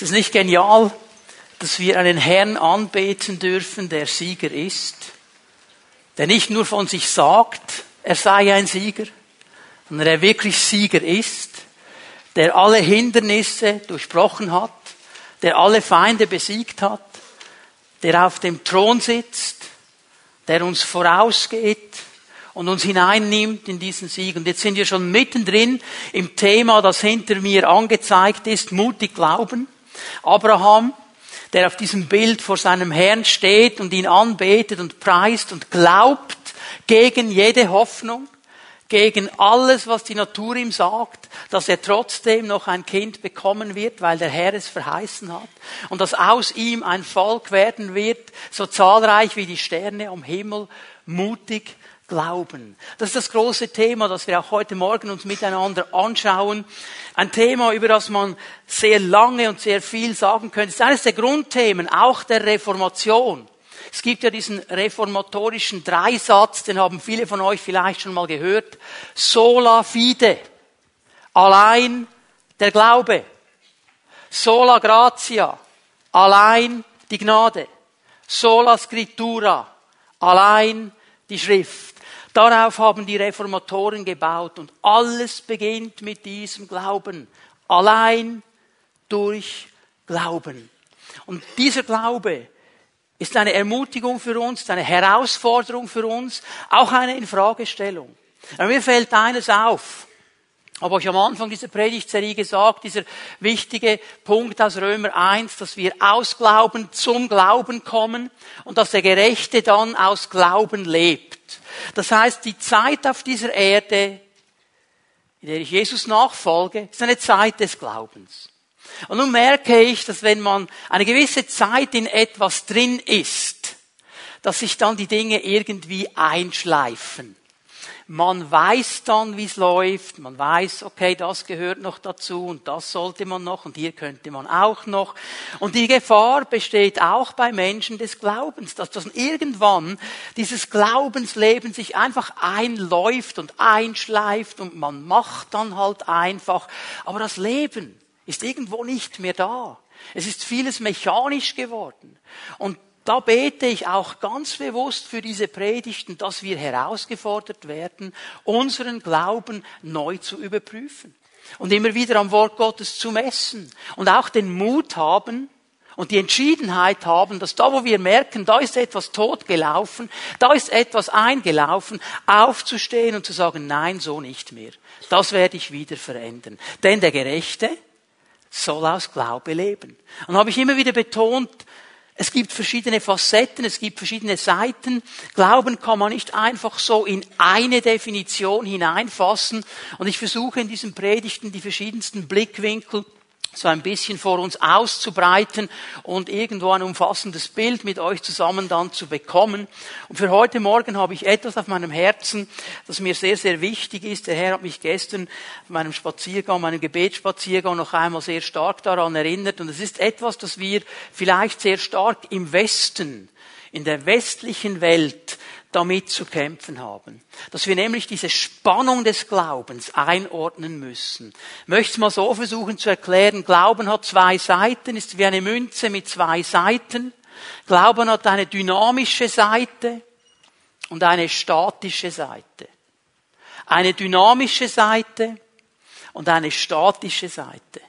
Ist es nicht genial, dass wir einen Herrn anbeten dürfen, der Sieger ist, der nicht nur von sich sagt, er sei ein Sieger, sondern der wirklich Sieger ist, der alle Hindernisse durchbrochen hat, der alle Feinde besiegt hat, der auf dem Thron sitzt, der uns vorausgeht und uns hineinnimmt in diesen Sieg. Und jetzt sind wir schon mittendrin im Thema, das hinter mir angezeigt ist, mutig glauben. Abraham, der auf diesem Bild vor seinem Herrn steht und ihn anbetet und preist und glaubt gegen jede Hoffnung, gegen alles, was die Natur ihm sagt, dass er trotzdem noch ein Kind bekommen wird, weil der Herr es verheißen hat, und dass aus ihm ein Volk werden wird, so zahlreich wie die Sterne am Himmel, mutig glauben. Das ist das große Thema, das wir auch heute Morgen uns miteinander anschauen. Ein Thema, über das man sehr lange und sehr viel sagen könnte. Es ist eines der Grundthemen, auch der Reformation. Es gibt ja diesen reformatorischen Dreisatz, den haben viele von euch vielleicht schon mal gehört. Sola fide. Allein der Glaube. Sola gratia. Allein die Gnade. Sola scriptura. Allein die Schrift. Darauf haben die Reformatoren gebaut und alles beginnt mit diesem Glauben. Allein durch Glauben. Und dieser Glaube ist eine Ermutigung für uns, eine Herausforderung für uns, auch eine Infragestellung. Mir fällt eines auf. Habe euch am Anfang dieser Predigtserie gesagt, dieser wichtige Punkt aus Römer 1, dass wir aus Glauben zum Glauben kommen und dass der Gerechte dann aus Glauben lebt. Das heißt, die Zeit auf dieser Erde, in der ich Jesus nachfolge, ist eine Zeit des Glaubens. Und nun merke ich, dass wenn man eine gewisse Zeit in etwas drin ist, dass sich dann die Dinge irgendwie einschleifen. Man weiß dann, wie es läuft. Man weiß, okay, das gehört noch dazu und das sollte man noch und hier könnte man auch noch. Und die Gefahr besteht auch bei Menschen des Glaubens, dass das irgendwann dieses Glaubensleben sich einfach einläuft und einschleift und man macht dann halt einfach. Aber das Leben, ist irgendwo nicht mehr da. Es ist vieles mechanisch geworden. Und da bete ich auch ganz bewusst für diese Predigten, dass wir herausgefordert werden, unseren Glauben neu zu überprüfen und immer wieder am Wort Gottes zu messen und auch den Mut haben und die Entschiedenheit haben, dass da, wo wir merken, da ist etwas tot gelaufen, da ist etwas eingelaufen, aufzustehen und zu sagen, nein, so nicht mehr. Das werde ich wieder verändern. Denn der Gerechte, soll aus Glaube leben. Und habe ich immer wieder betont, es gibt verschiedene Facetten, es gibt verschiedene Seiten. Glauben kann man nicht einfach so in eine Definition hineinfassen. Und ich versuche in diesen Predigten die verschiedensten Blickwinkel so ein bisschen vor uns auszubreiten und irgendwo ein umfassendes Bild mit euch zusammen dann zu bekommen. Und für heute Morgen habe ich etwas auf meinem Herzen, das mir sehr, sehr wichtig ist. Der Herr hat mich gestern auf meinem Spaziergang, meinem Gebetsspaziergang noch einmal sehr stark daran erinnert. Und es ist etwas, das wir vielleicht sehr stark im Westen, in der westlichen Welt damit zu kämpfen haben. Dass wir nämlich diese Spannung des Glaubens einordnen müssen. Ich möchte es mal so versuchen zu erklären. Glauben hat zwei Seiten, ist wie eine Münze mit zwei Seiten. Glauben hat eine dynamische Seite und eine statische Seite. Eine dynamische Seite und eine statische Seite.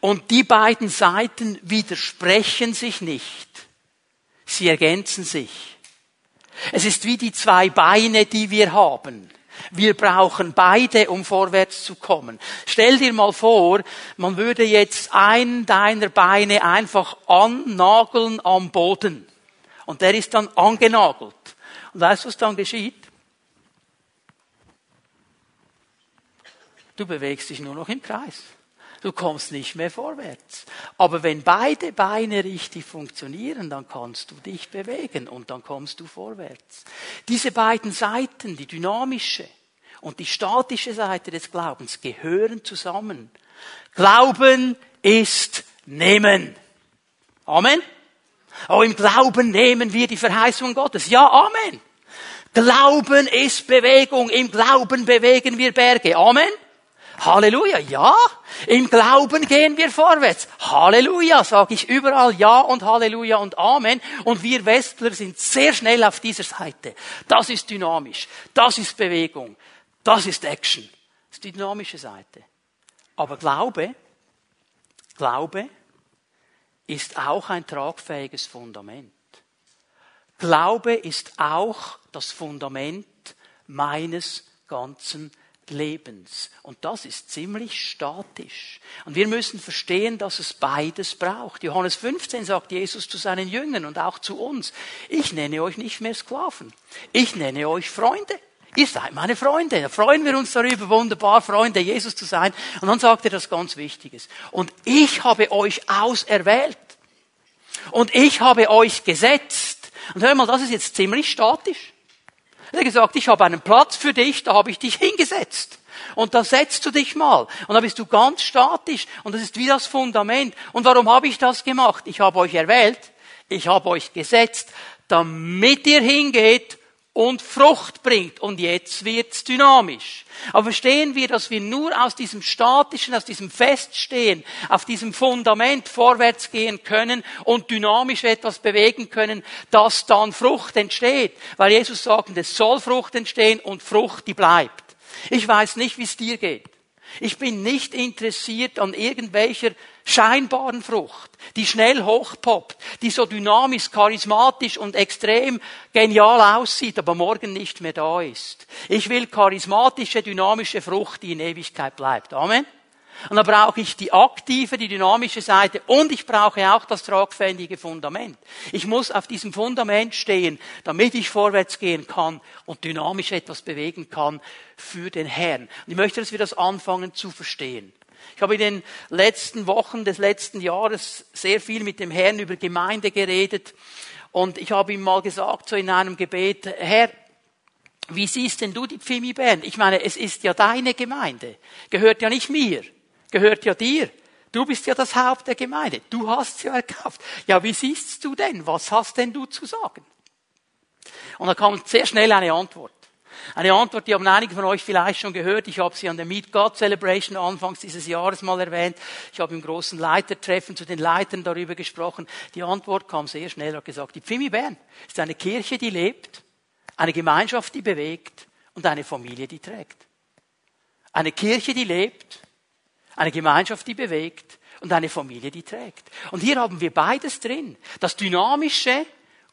Und die beiden Seiten widersprechen sich nicht. Sie ergänzen sich. Es ist wie die zwei Beine, die wir haben. Wir brauchen beide, um vorwärts zu kommen. Stell dir mal vor, man würde jetzt ein deiner Beine einfach annageln am Boden. Und der ist dann angenagelt. Und weißt du, was dann geschieht? Du bewegst dich nur noch im Kreis. Du kommst nicht mehr vorwärts. Aber wenn beide Beine richtig funktionieren, dann kannst du dich bewegen und dann kommst du vorwärts. Diese beiden Seiten, die dynamische und die statische Seite des Glaubens, gehören zusammen. Glauben ist nehmen. Amen. Oh, im Glauben nehmen wir die Verheißung Gottes. Ja, Amen. Glauben ist Bewegung. Im Glauben bewegen wir Berge. Amen. Halleluja, ja. Im Glauben gehen wir vorwärts. Halleluja, sage ich überall ja und Halleluja und Amen. Und wir Westler sind sehr schnell auf dieser Seite. Das ist dynamisch. Das ist Bewegung. Das ist Action. Das ist die dynamische Seite. Aber Glaube, Glaube ist auch ein tragfähiges Fundament. Glaube ist auch das Fundament meines ganzen. Und das ist ziemlich statisch. Und wir müssen verstehen, dass es beides braucht. Johannes 15 sagt Jesus zu seinen Jüngern und auch zu uns, ich nenne euch nicht mehr Sklaven, ich nenne euch Freunde. Ihr seid meine Freunde. Da freuen wir uns darüber, wunderbar Freunde Jesus zu sein. Und dann sagt er das ganz Wichtiges. Und ich habe euch auserwählt. Und ich habe euch gesetzt. Und hör mal, das ist jetzt ziemlich statisch. Er hat gesagt, ich habe einen Platz für dich, da habe ich dich hingesetzt. Und da setzt du dich mal. Und da bist du ganz statisch. Und das ist wie das Fundament. Und warum habe ich das gemacht? Ich habe euch erwählt. Ich habe euch gesetzt, damit ihr hingeht und Frucht bringt. Und jetzt wird's dynamisch. Aber verstehen wir, dass wir nur aus diesem statischen, aus diesem Feststehen, auf diesem Fundament vorwärts gehen können und dynamisch etwas bewegen können, dass dann Frucht entsteht. Weil Jesus sagt, es soll Frucht entstehen und Frucht, die bleibt. Ich weiß nicht, wie es dir geht. Ich bin nicht interessiert an irgendwelcher scheinbaren Frucht, die schnell hochpoppt, die so dynamisch, charismatisch und extrem genial aussieht, aber morgen nicht mehr da ist. Ich will charismatische, dynamische Frucht, die in Ewigkeit bleibt. Amen. Und da brauche ich die aktive, die dynamische Seite und ich brauche auch das tragfähige Fundament. Ich muss auf diesem Fundament stehen, damit ich vorwärts gehen kann und dynamisch etwas bewegen kann für den Herrn. Und ich möchte, dass wir das anfangen zu verstehen. Ich habe in den letzten Wochen des letzten Jahres sehr viel mit dem Herrn über Gemeinde geredet und ich habe ihm mal gesagt, so in einem Gebet, Herr, wie siehst denn du die Pfimi-Band? Ich meine, es ist ja deine Gemeinde, gehört ja nicht mir gehört ja dir. Du bist ja das Haupt der Gemeinde. Du hast sie erkauft. Ja, wie siehst du denn? Was hast denn du zu sagen? Und da kam sehr schnell eine Antwort. Eine Antwort, die haben einige von euch vielleicht schon gehört. Ich habe sie an der Meet God Celebration anfangs dieses Jahres mal erwähnt. Ich habe im großen Leitertreffen zu den Leitern darüber gesprochen. Die Antwort kam sehr schnell. Hat gesagt, die Pfimi Bern ist eine Kirche, die lebt, eine Gemeinschaft, die bewegt und eine Familie, die trägt. Eine Kirche, die lebt, eine Gemeinschaft, die bewegt und eine Familie, die trägt. Und hier haben wir beides drin. Das Dynamische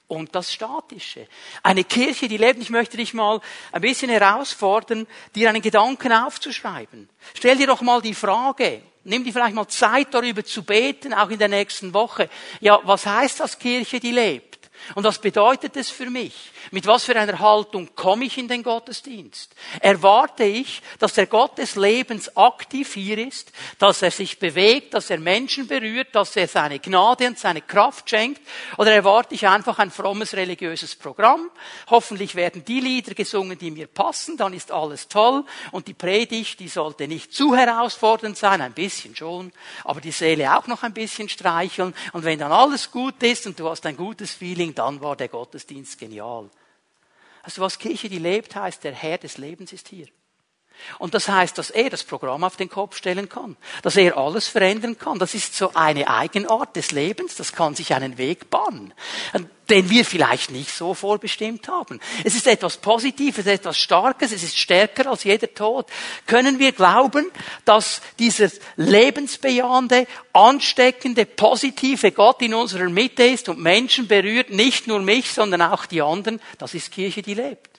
und das Statische. Eine Kirche, die lebt, ich möchte dich mal ein bisschen herausfordern, dir einen Gedanken aufzuschreiben. Stell dir doch mal die Frage, nimm dir vielleicht mal Zeit darüber zu beten, auch in der nächsten Woche. Ja, was heißt das Kirche, die lebt? Und was bedeutet es für mich? Mit was für einer Haltung komme ich in den Gottesdienst? Erwarte ich, dass der Gott des Lebens aktiv hier ist, dass er sich bewegt, dass er Menschen berührt, dass er seine Gnade und seine Kraft schenkt? Oder erwarte ich einfach ein frommes religiöses Programm? Hoffentlich werden die Lieder gesungen, die mir passen, dann ist alles toll. Und die Predigt, die sollte nicht zu herausfordernd sein, ein bisschen schon, aber die Seele auch noch ein bisschen streicheln. Und wenn dann alles gut ist und du hast ein gutes Feeling, dann war der Gottesdienst genial. Also was Kirche, die lebt, heißt, der Herr des Lebens ist hier. Und das heißt, dass er das Programm auf den Kopf stellen kann, dass er alles verändern kann. Das ist so eine Eigenart des Lebens, das kann sich einen Weg bahnen, den wir vielleicht nicht so vorbestimmt haben. Es ist etwas Positives, etwas Starkes, es ist stärker als jeder Tod. Können wir glauben, dass dieses lebensbejahende, ansteckende, positive Gott in unserer Mitte ist und Menschen berührt, nicht nur mich, sondern auch die anderen? Das ist Kirche, die lebt.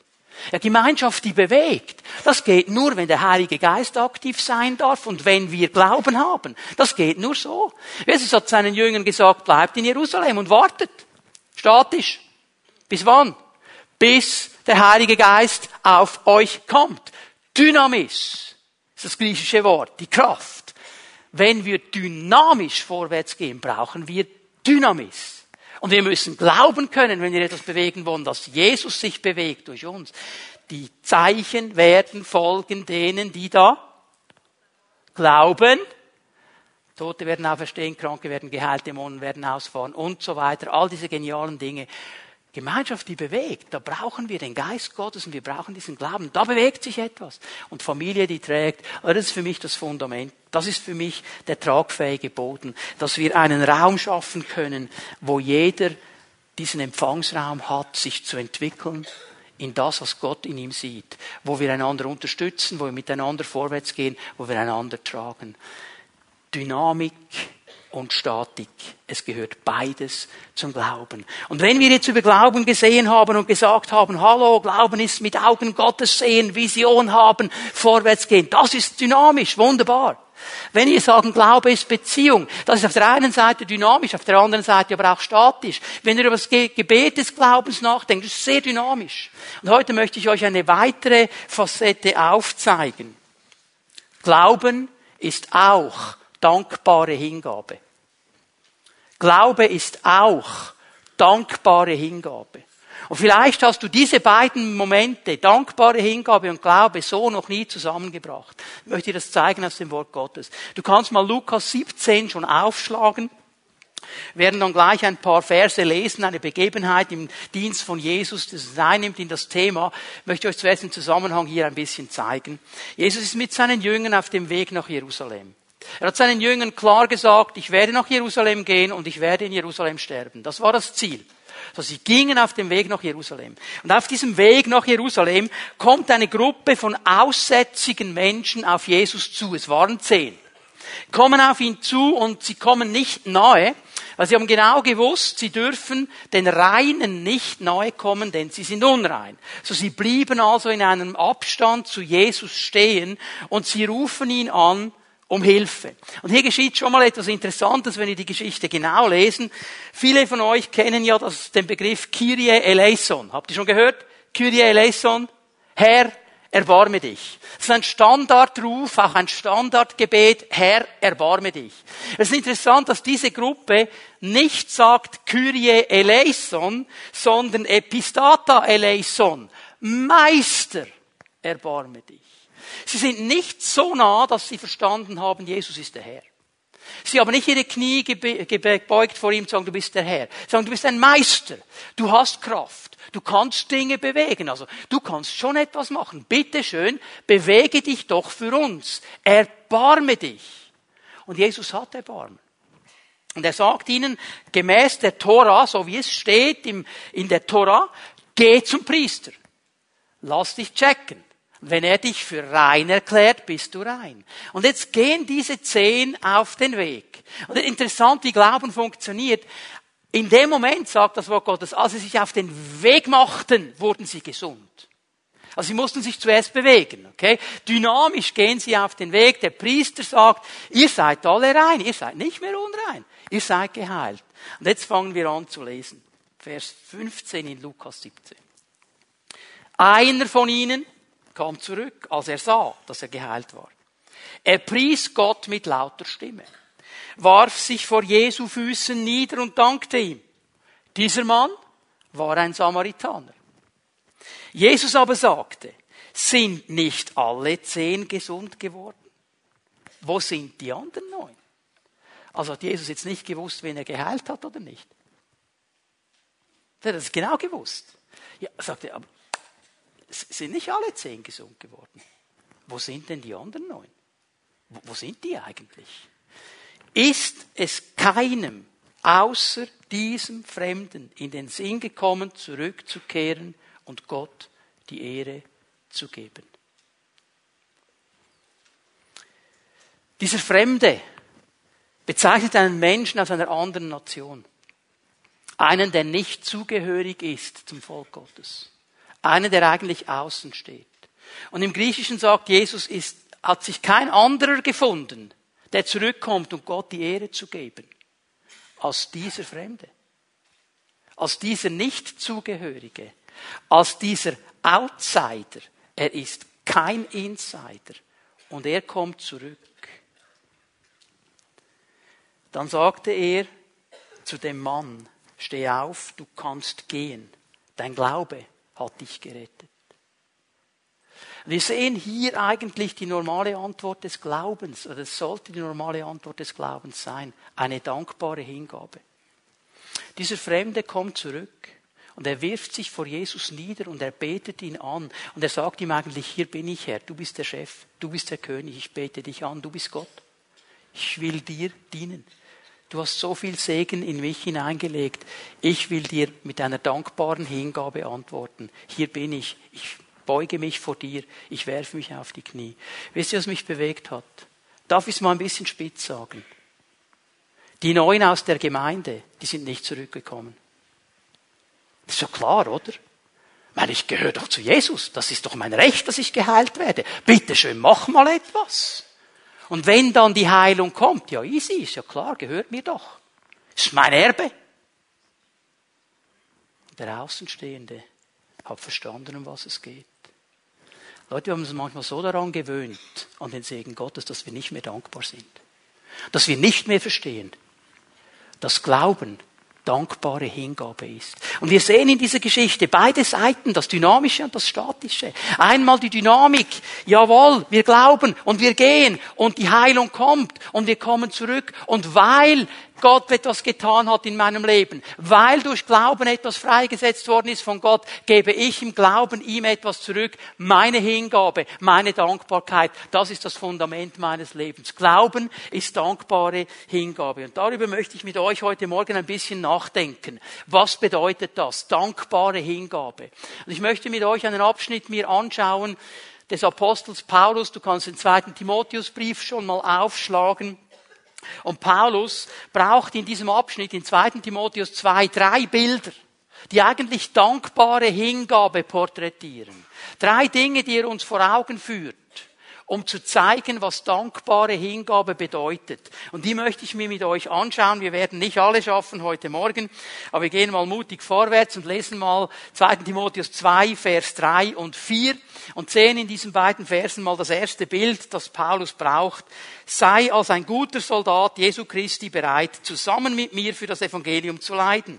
Ja, Gemeinschaft, die bewegt. Das geht nur, wenn der Heilige Geist aktiv sein darf und wenn wir Glauben haben. Das geht nur so. Jesus hat seinen Jüngern gesagt, bleibt in Jerusalem und wartet. Statisch. Bis wann? Bis der Heilige Geist auf euch kommt. Dynamis ist das griechische Wort, die Kraft. Wenn wir dynamisch vorwärts gehen, brauchen wir Dynamis. Und wir müssen glauben können, wenn wir etwas bewegen wollen, dass Jesus sich bewegt durch uns. Die Zeichen werden folgen denen, die da glauben. Tote werden auferstehen, Kranke werden geheilt, Dämonen werden ausfahren und so weiter. All diese genialen Dinge. Gemeinschaft, die bewegt. Da brauchen wir den Geist Gottes und wir brauchen diesen Glauben. Da bewegt sich etwas. Und Familie, die trägt, das ist für mich das Fundament. Das ist für mich der tragfähige Boden, dass wir einen Raum schaffen können, wo jeder diesen Empfangsraum hat, sich zu entwickeln in das, was Gott in ihm sieht, wo wir einander unterstützen, wo wir miteinander vorwärts gehen, wo wir einander tragen. Dynamik, und Statik. Es gehört beides zum Glauben. Und wenn wir jetzt über Glauben gesehen haben und gesagt haben, hallo, Glauben ist mit Augen Gottes sehen, Vision haben, vorwärts gehen, das ist dynamisch, wunderbar. Wenn wir sagen, Glaube ist Beziehung, das ist auf der einen Seite dynamisch, auf der anderen Seite aber auch statisch. Wenn ihr über das Gebet des Glaubens nachdenkt, ist es sehr dynamisch. Und heute möchte ich euch eine weitere Facette aufzeigen. Glauben ist auch dankbare Hingabe. Glaube ist auch dankbare Hingabe. Und vielleicht hast du diese beiden Momente, dankbare Hingabe und Glaube, so noch nie zusammengebracht. Ich möchte dir das zeigen aus dem Wort Gottes. Du kannst mal Lukas 17 schon aufschlagen. Wir werden dann gleich ein paar Verse lesen, eine Begebenheit im Dienst von Jesus, das es einnimmt in das Thema. Ich möchte euch zuerst den Zusammenhang hier ein bisschen zeigen. Jesus ist mit seinen Jüngern auf dem Weg nach Jerusalem. Er hat seinen Jüngern klar gesagt, ich werde nach Jerusalem gehen und ich werde in Jerusalem sterben. Das war das Ziel. So, sie gingen auf dem Weg nach Jerusalem. Und auf diesem Weg nach Jerusalem kommt eine Gruppe von aussätzigen Menschen auf Jesus zu. Es waren zehn. Kommen auf ihn zu und sie kommen nicht nahe, weil sie haben genau gewusst, sie dürfen den Reinen nicht nahe kommen, denn sie sind unrein. So sie blieben also in einem Abstand zu Jesus stehen und sie rufen ihn an, um Hilfe. Und hier geschieht schon mal etwas Interessantes, wenn wir die Geschichte genau lesen. Viele von euch kennen ja das, den Begriff Kyrie eleison. Habt ihr schon gehört? Kyrie eleison. Herr, erbarme dich. Das ist ein Standardruf, auch ein Standardgebet, Herr, erbarme dich. Es ist interessant, dass diese Gruppe nicht sagt Kyrie eleison, sondern Epistata eleison. Meister, erbarme dich. Sie sind nicht so nah, dass sie verstanden haben, Jesus ist der Herr. Sie haben nicht ihre Knie gebeugt vor ihm sagen, du bist der Herr. Sie sagen, du bist ein Meister. Du hast Kraft. Du kannst Dinge bewegen. Also, du kannst schon etwas machen. Bitte schön, bewege dich doch für uns. Erbarme dich. Und Jesus hat Erbarmen. Und er sagt ihnen, gemäß der Tora, so wie es steht in der Tora, geh zum Priester. Lass dich checken. Wenn er dich für rein erklärt, bist du rein. Und jetzt gehen diese zehn auf den Weg. Und interessant, wie Glauben funktioniert. In dem Moment sagt das Wort Gottes, als sie sich auf den Weg machten, wurden sie gesund. Also sie mussten sich zuerst bewegen, okay? Dynamisch gehen sie auf den Weg. Der Priester sagt, ihr seid alle rein, ihr seid nicht mehr unrein, ihr seid geheilt. Und jetzt fangen wir an zu lesen. Vers 15 in Lukas 17. Einer von ihnen, kam zurück, als er sah, dass er geheilt war. Er pries Gott mit lauter Stimme, warf sich vor Jesu Füßen nieder und dankte ihm. Dieser Mann war ein Samaritaner. Jesus aber sagte, sind nicht alle zehn gesund geworden? Wo sind die anderen neun? Also hat Jesus jetzt nicht gewusst, wen er geheilt hat oder nicht? Er hat es genau gewusst. Ja, sagte, aber sind nicht alle zehn gesund geworden. Wo sind denn die anderen neun? Wo sind die eigentlich? Ist es keinem außer diesem Fremden in den Sinn gekommen, zurückzukehren und Gott die Ehre zu geben? Dieser Fremde bezeichnet einen Menschen aus einer anderen Nation. Einen, der nicht zugehörig ist zum Volk Gottes. Einer, der eigentlich außen steht. Und im Griechischen sagt Jesus, ist, hat sich kein anderer gefunden, der zurückkommt, um Gott die Ehre zu geben, als dieser Fremde, als dieser Nichtzugehörige, als dieser Outsider. Er ist kein Insider und er kommt zurück. Dann sagte er zu dem Mann, steh auf, du kannst gehen, dein Glaube hat dich gerettet. Wir sehen hier eigentlich die normale Antwort des Glaubens, oder es sollte die normale Antwort des Glaubens sein, eine dankbare Hingabe. Dieser Fremde kommt zurück Und er wirft sich vor Jesus nieder und er betet ihn an. Und er sagt ihm eigentlich, hier bin ich Herr, du bist der Chef, du bist der König, ich bete dich an, du bist Gott. Ich will dir dienen. Du hast so viel Segen in mich hineingelegt. Ich will dir mit einer dankbaren Hingabe antworten. Hier bin ich. Ich beuge mich vor dir. Ich werfe mich auf die Knie. Wisst ihr, was mich bewegt hat? Darf ich es mal ein bisschen spitz sagen? Die Neuen aus der Gemeinde, die sind nicht zurückgekommen. Das ist ja klar, oder? Meine, ich gehöre doch zu Jesus. Das ist doch mein Recht, dass ich geheilt werde. Bitte schön, mach mal etwas. Und wenn dann die Heilung kommt, ja, easy, ist ja klar, gehört mir doch. Ist mein Erbe. Der Außenstehende hat verstanden, um was es geht. Leute, wir haben uns manchmal so daran gewöhnt, an den Segen Gottes, dass wir nicht mehr dankbar sind. Dass wir nicht mehr verstehen, dass Glauben dankbare Hingabe ist. Und wir sehen in dieser Geschichte beide Seiten, das Dynamische und das Statische. Einmal die Dynamik, jawohl, wir glauben und wir gehen und die Heilung kommt und wir kommen zurück und weil Gott etwas getan hat in meinem Leben, weil durch Glauben etwas freigesetzt worden ist von Gott, gebe ich im Glauben ihm etwas zurück, meine Hingabe, meine Dankbarkeit, das ist das Fundament meines Lebens. Glauben ist dankbare Hingabe. Und darüber möchte ich mit euch heute Morgen ein bisschen nachdenken. Was bedeutet das? Dankbare Hingabe. Und ich möchte mit euch einen Abschnitt mir anschauen, des Apostels Paulus. Du kannst den zweiten Timotheusbrief schon mal aufschlagen. Und Paulus braucht in diesem Abschnitt in 2. Timotheus 2 drei Bilder, die eigentlich dankbare Hingabe porträtieren. Drei Dinge, die er uns vor Augen führt um zu zeigen, was dankbare Hingabe bedeutet. Und die möchte ich mir mit euch anschauen. Wir werden nicht alle schaffen heute Morgen, aber wir gehen mal mutig vorwärts und lesen mal 2. Timotheus 2, Vers 3 und 4 und sehen in diesen beiden Versen mal das erste Bild, das Paulus braucht. Sei als ein guter Soldat Jesu Christi bereit, zusammen mit mir für das Evangelium zu leiden.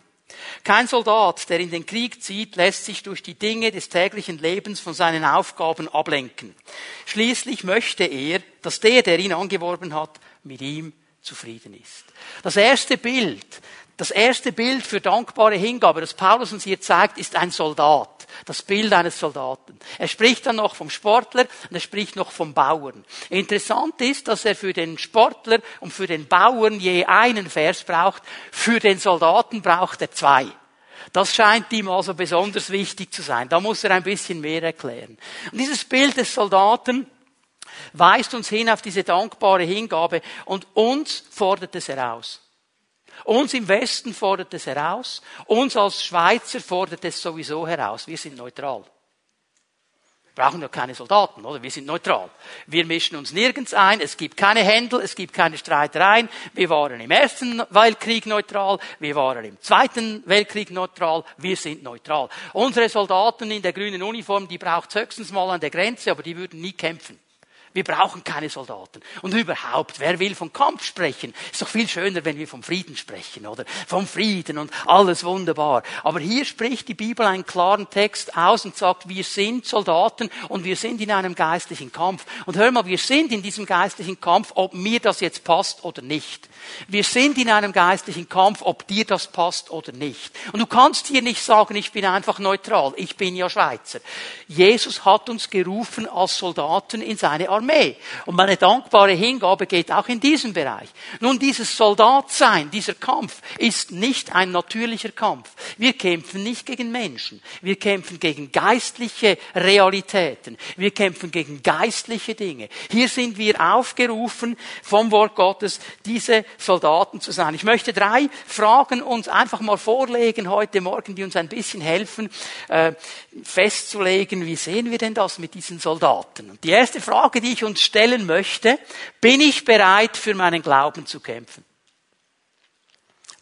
Kein Soldat, der in den Krieg zieht, lässt sich durch die Dinge des täglichen Lebens von seinen Aufgaben ablenken. Schließlich möchte er, dass der, der ihn angeworben hat, mit ihm zufrieden ist. Das erste Bild, das erste Bild für dankbare Hingabe, das Paulus uns hier zeigt, ist ein Soldat. Das Bild eines Soldaten. Er spricht dann noch vom Sportler und er spricht noch vom Bauern. Interessant ist, dass er für den Sportler und für den Bauern je einen Vers braucht. Für den Soldaten braucht er zwei. Das scheint ihm also besonders wichtig zu sein. Da muss er ein bisschen mehr erklären. Und dieses Bild des Soldaten weist uns hin auf diese dankbare Hingabe und uns fordert es heraus. Uns im Westen fordert es heraus, uns als Schweizer fordert es sowieso heraus. Wir sind neutral. Wir brauchen ja keine Soldaten, oder? Wir sind neutral. Wir mischen uns nirgends ein. Es gibt keine Händel, es gibt keine Streitereien. Wir waren im Ersten Weltkrieg neutral. Wir waren im Zweiten Weltkrieg neutral. Wir sind neutral. Unsere Soldaten in der grünen Uniform, die braucht höchstens mal an der Grenze, aber die würden nie kämpfen. Wir brauchen keine Soldaten. Und überhaupt, wer will von Kampf sprechen? Ist doch viel schöner, wenn wir vom Frieden sprechen, oder? Vom Frieden und alles wunderbar. Aber hier spricht die Bibel einen klaren Text aus und sagt, wir sind Soldaten und wir sind in einem geistlichen Kampf. Und hör mal, wir sind in diesem geistlichen Kampf, ob mir das jetzt passt oder nicht. Wir sind in einem geistlichen Kampf, ob dir das passt oder nicht. Und du kannst hier nicht sagen, ich bin einfach neutral. Ich bin ja Schweizer. Jesus hat uns gerufen als Soldaten in seine Armee. Armee. Und meine dankbare Hingabe geht auch in diesem Bereich. Nun, dieses Soldatsein, dieser Kampf ist nicht ein natürlicher Kampf. Wir kämpfen nicht gegen Menschen. Wir kämpfen gegen geistliche Realitäten. Wir kämpfen gegen geistliche Dinge. Hier sind wir aufgerufen, vom Wort Gottes diese Soldaten zu sein. Ich möchte drei Fragen uns einfach mal vorlegen heute Morgen, die uns ein bisschen helfen, äh, festzulegen, wie sehen wir denn das mit diesen Soldaten? Und die erste Frage, die ich uns stellen möchte, bin ich bereit, für meinen Glauben zu kämpfen?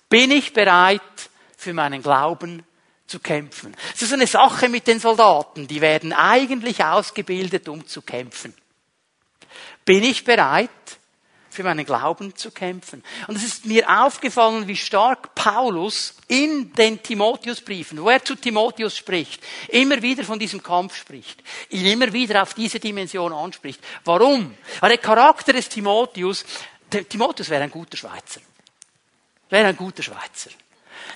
Bin ich bereit, für meinen Glauben zu kämpfen? Das ist eine Sache mit den Soldaten. Die werden eigentlich ausgebildet, um zu kämpfen. Bin ich bereit, für meinen Glauben zu kämpfen. Und es ist mir aufgefallen, wie stark Paulus in den Timotheusbriefen, wo er zu Timotheus spricht, immer wieder von diesem Kampf spricht, ihn immer wieder auf diese Dimension anspricht. Warum? Weil der Charakter des Timotheus, Timotheus wäre ein guter Schweizer. Wäre ein guter Schweizer.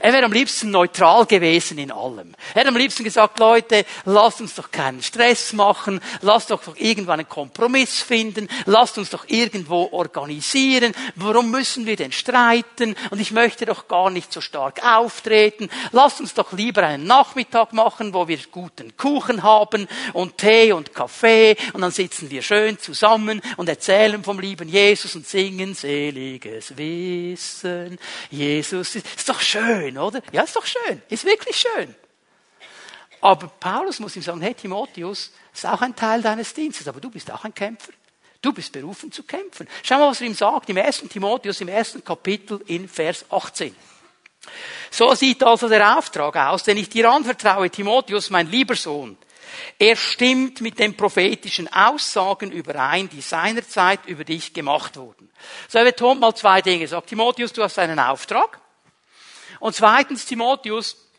Er wäre am liebsten neutral gewesen in allem. Er hätte am liebsten gesagt, Leute, lasst uns doch keinen Stress machen, lasst doch doch irgendwann einen Kompromiss finden, lasst uns doch irgendwo organisieren. Warum müssen wir denn streiten? Und ich möchte doch gar nicht so stark auftreten. Lasst uns doch lieber einen Nachmittag machen, wo wir guten Kuchen haben und Tee und Kaffee und dann sitzen wir schön zusammen und erzählen vom lieben Jesus und singen seliges Wissen. Jesus ist, ist doch schön, oder? Ja, ist doch schön. Ist wirklich schön. Aber Paulus muss ihm sagen, hey Timotheus, ist auch ein Teil deines Dienstes, aber du bist auch ein Kämpfer. Du bist berufen zu kämpfen. Schau mal, was er ihm sagt im ersten Timotheus, im ersten Kapitel in Vers 18. So sieht also der Auftrag aus, den ich dir anvertraue, Timotheus, mein lieber Sohn. Er stimmt mit den prophetischen Aussagen überein, die seinerzeit über dich gemacht wurden. So, er betont mal zwei Dinge. Sagt Timotheus, du hast einen Auftrag. Und zweitens, Timotheus,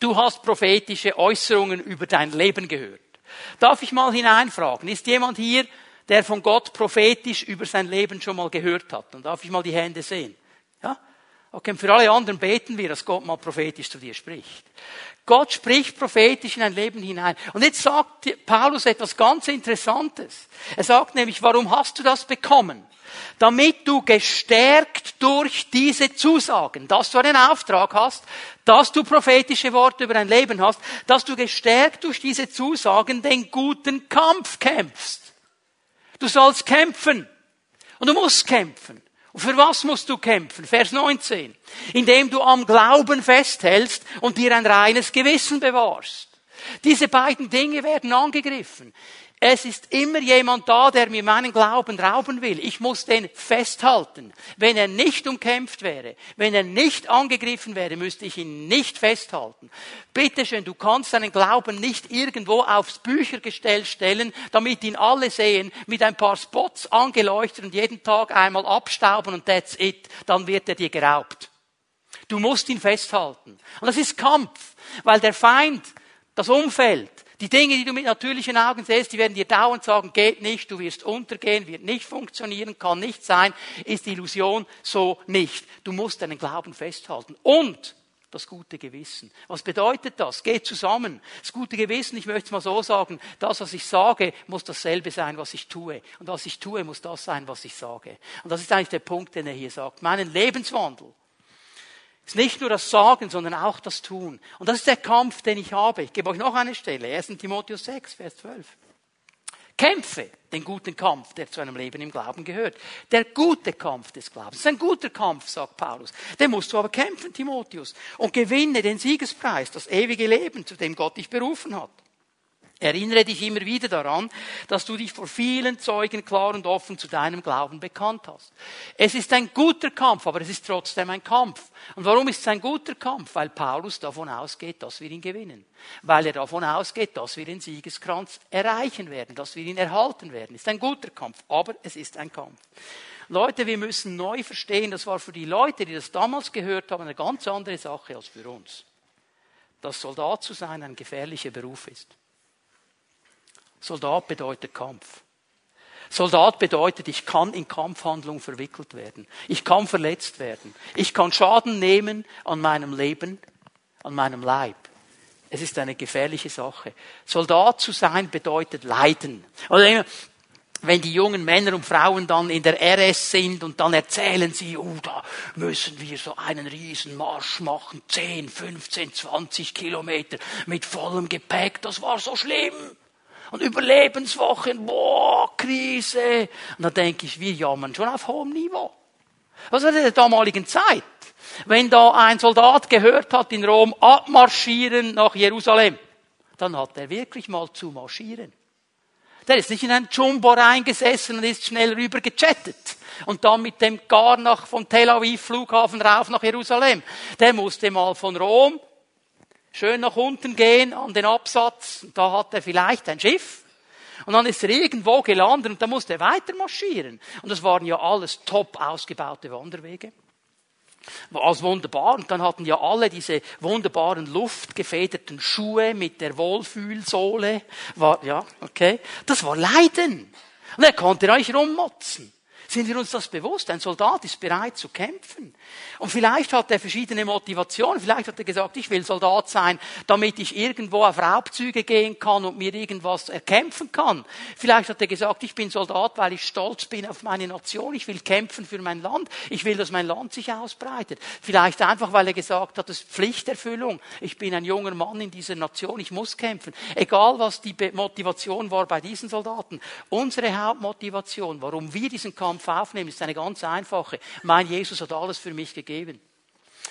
du hast prophetische Äußerungen über dein Leben gehört. Darf ich mal hineinfragen, ist jemand hier, der von Gott prophetisch über sein Leben schon mal gehört hat? Dann darf ich mal die Hände sehen. Ja? Okay, für alle anderen beten wir, dass Gott mal prophetisch zu dir spricht. Gott spricht prophetisch in ein Leben hinein. Und jetzt sagt Paulus etwas ganz Interessantes. Er sagt nämlich, warum hast du das bekommen? Damit du gestärkt durch diese Zusagen, dass du einen Auftrag hast, dass du prophetische Worte über dein Leben hast, dass du gestärkt durch diese Zusagen den guten Kampf kämpfst. Du sollst kämpfen. Und du musst kämpfen. Und für was musst du kämpfen? Vers 19. Indem du am Glauben festhältst und dir ein reines Gewissen bewahrst. Diese beiden Dinge werden angegriffen. Es ist immer jemand da, der mir meinen Glauben rauben will. Ich muss den festhalten. Wenn er nicht umkämpft wäre, wenn er nicht angegriffen wäre, müsste ich ihn nicht festhalten. Bitte schön, du kannst deinen Glauben nicht irgendwo aufs Büchergestell stellen, damit ihn alle sehen, mit ein paar Spots angeleuchtet und jeden Tag einmal abstauben und that's it. Dann wird er dir geraubt. Du musst ihn festhalten. Und das ist Kampf, weil der Feind, das Umfeld, die Dinge, die du mit natürlichen Augen siehst, die werden dir dauernd sagen, geht nicht, du wirst untergehen, wird nicht funktionieren, kann nicht sein, ist Illusion, so nicht. Du musst deinen Glauben festhalten. Und das gute Gewissen. Was bedeutet das? Geht zusammen. Das gute Gewissen, ich möchte es mal so sagen, das, was ich sage, muss dasselbe sein, was ich tue. Und was ich tue, muss das sein, was ich sage. Und das ist eigentlich der Punkt, den er hier sagt. Meinen Lebenswandel ist nicht nur das Sagen, sondern auch das Tun. Und das ist der Kampf, den ich habe. Ich gebe euch noch eine Stelle. 1. Timotheus 6, Vers 12. Kämpfe den guten Kampf, der zu einem Leben im Glauben gehört. Der gute Kampf des Glaubens. Das ist ein guter Kampf, sagt Paulus. Den musst du aber kämpfen, Timotheus. Und gewinne den Siegespreis, das ewige Leben, zu dem Gott dich berufen hat. Erinnere dich immer wieder daran, dass du dich vor vielen Zeugen klar und offen zu deinem Glauben bekannt hast. Es ist ein guter Kampf, aber es ist trotzdem ein Kampf. Und warum ist es ein guter Kampf? Weil Paulus davon ausgeht, dass wir ihn gewinnen. Weil er davon ausgeht, dass wir den Siegeskranz erreichen werden, dass wir ihn erhalten werden. Es ist ein guter Kampf, aber es ist ein Kampf. Leute, wir müssen neu verstehen, das war für die Leute, die das damals gehört haben, eine ganz andere Sache als für uns. Dass Soldat zu sein ein gefährlicher Beruf ist. Soldat bedeutet Kampf. Soldat bedeutet, ich kann in Kampfhandlung verwickelt werden. Ich kann verletzt werden. Ich kann Schaden nehmen an meinem Leben, an meinem Leib. Es ist eine gefährliche Sache. Soldat zu sein bedeutet Leiden. Oder wenn die jungen Männer und Frauen dann in der RS sind und dann erzählen sie, oh, da müssen wir so einen Riesenmarsch machen, 10, 15, 20 Kilometer mit vollem Gepäck, das war so schlimm und Überlebenswochen, boah, Krise. Und da denke ich, wir jammern schon auf hohem Niveau. Was war in der damaligen Zeit? Wenn da ein Soldat gehört hat in Rom, abmarschieren nach Jerusalem, dann hat er wirklich mal zu marschieren. Der ist nicht in ein Jumbo reingesessen und ist schnell rüber gechattet. Und dann mit dem gar nach, vom Tel Aviv Flughafen rauf nach Jerusalem. Der musste mal von Rom schön nach unten gehen an den Absatz. Da hat er vielleicht ein Schiff. Und dann ist er irgendwo gelandet und da musste er weiter marschieren. Und das waren ja alles top ausgebaute Wanderwege. War alles wunderbar. Und dann hatten ja alle diese wunderbaren luftgefederten Schuhe mit der Wohlfühlsohle. War, ja, okay. Das war Leiden. Und er konnte eigentlich rummotzen. Sind wir uns das bewusst? Ein Soldat ist bereit zu kämpfen. Und vielleicht hat er verschiedene Motivationen. Vielleicht hat er gesagt, ich will Soldat sein, damit ich irgendwo auf Raubzüge gehen kann und mir irgendwas erkämpfen kann. Vielleicht hat er gesagt, ich bin Soldat, weil ich stolz bin auf meine Nation. Ich will kämpfen für mein Land. Ich will, dass mein Land sich ausbreitet. Vielleicht einfach, weil er gesagt hat, das ist Pflichterfüllung. Ich bin ein junger Mann in dieser Nation. Ich muss kämpfen. Egal, was die Motivation war bei diesen Soldaten. Unsere Hauptmotivation, warum wir diesen Kampf Kampf aufnehmen, ist eine ganz einfache. Mein Jesus hat alles für mich gegeben.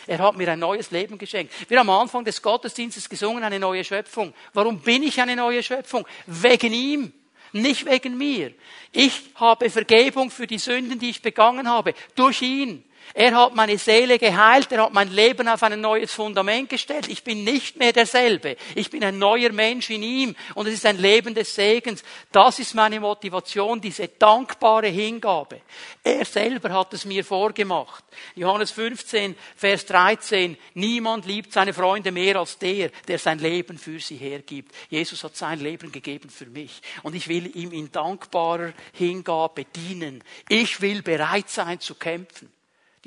Er hat mir ein neues Leben geschenkt. Wir haben am Anfang des Gottesdienstes gesungen, eine neue Schöpfung. Warum bin ich eine neue Schöpfung? Wegen ihm, nicht wegen mir. Ich habe Vergebung für die Sünden, die ich begangen habe, durch ihn. Er hat meine Seele geheilt, er hat mein Leben auf ein neues Fundament gestellt. Ich bin nicht mehr derselbe. Ich bin ein neuer Mensch in ihm und es ist ein Leben des Segens. Das ist meine Motivation, diese dankbare Hingabe. Er selber hat es mir vorgemacht. Johannes 15, Vers 13. Niemand liebt seine Freunde mehr als der, der sein Leben für sie hergibt. Jesus hat sein Leben gegeben für mich und ich will ihm in dankbarer Hingabe dienen. Ich will bereit sein zu kämpfen.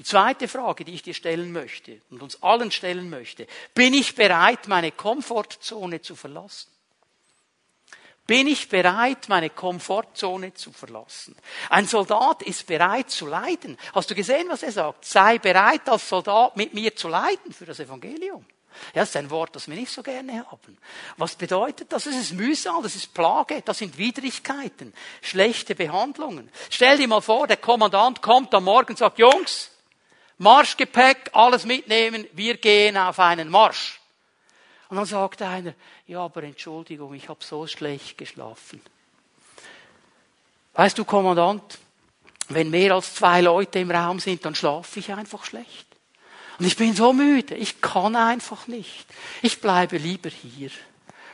Die zweite Frage, die ich dir stellen möchte und uns allen stellen möchte, bin ich bereit, meine Komfortzone zu verlassen? Bin ich bereit, meine Komfortzone zu verlassen? Ein Soldat ist bereit zu leiden. Hast du gesehen, was er sagt? Sei bereit, als Soldat mit mir zu leiden für das Evangelium. Ja, das ist ein Wort, das wir nicht so gerne haben. Was bedeutet das? Das ist Mühsal, das ist Plage, das sind Widrigkeiten, schlechte Behandlungen. Stell dir mal vor, der Kommandant kommt am Morgen und sagt, Jungs, Marschgepäck, alles mitnehmen, wir gehen auf einen Marsch. Und dann sagt einer, ja, aber Entschuldigung, ich habe so schlecht geschlafen. Weißt du, Kommandant, wenn mehr als zwei Leute im Raum sind, dann schlafe ich einfach schlecht. Und ich bin so müde, ich kann einfach nicht. Ich bleibe lieber hier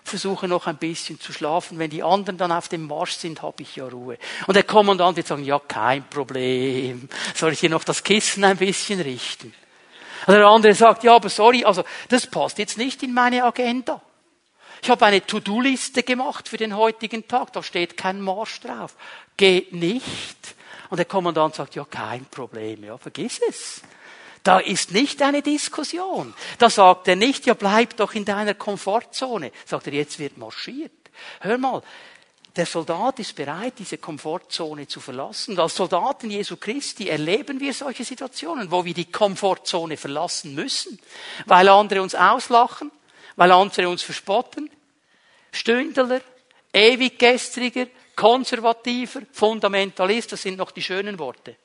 versuche noch ein bisschen zu schlafen. Wenn die anderen dann auf dem Marsch sind, habe ich ja Ruhe. Und der Kommandant wird sagen, ja, kein Problem. Soll ich hier noch das Kissen ein bisschen richten? Und der andere sagt, ja, aber sorry, also das passt jetzt nicht in meine Agenda. Ich habe eine To-Do-Liste gemacht für den heutigen Tag, da steht kein Marsch drauf. Geht nicht. Und der Kommandant sagt, ja, kein Problem, ja, vergiss es. Da ist nicht eine Diskussion. Da sagt er nicht, ja bleib doch in deiner Komfortzone. Sagt er, jetzt wird marschiert. Hör mal, der Soldat ist bereit, diese Komfortzone zu verlassen. Und als Soldaten Jesu Christi erleben wir solche Situationen, wo wir die Komfortzone verlassen müssen, weil andere uns auslachen, weil andere uns verspotten. Stündler, ewiggestriger, konservativer, Fundamentalist, das sind noch die schönen Worte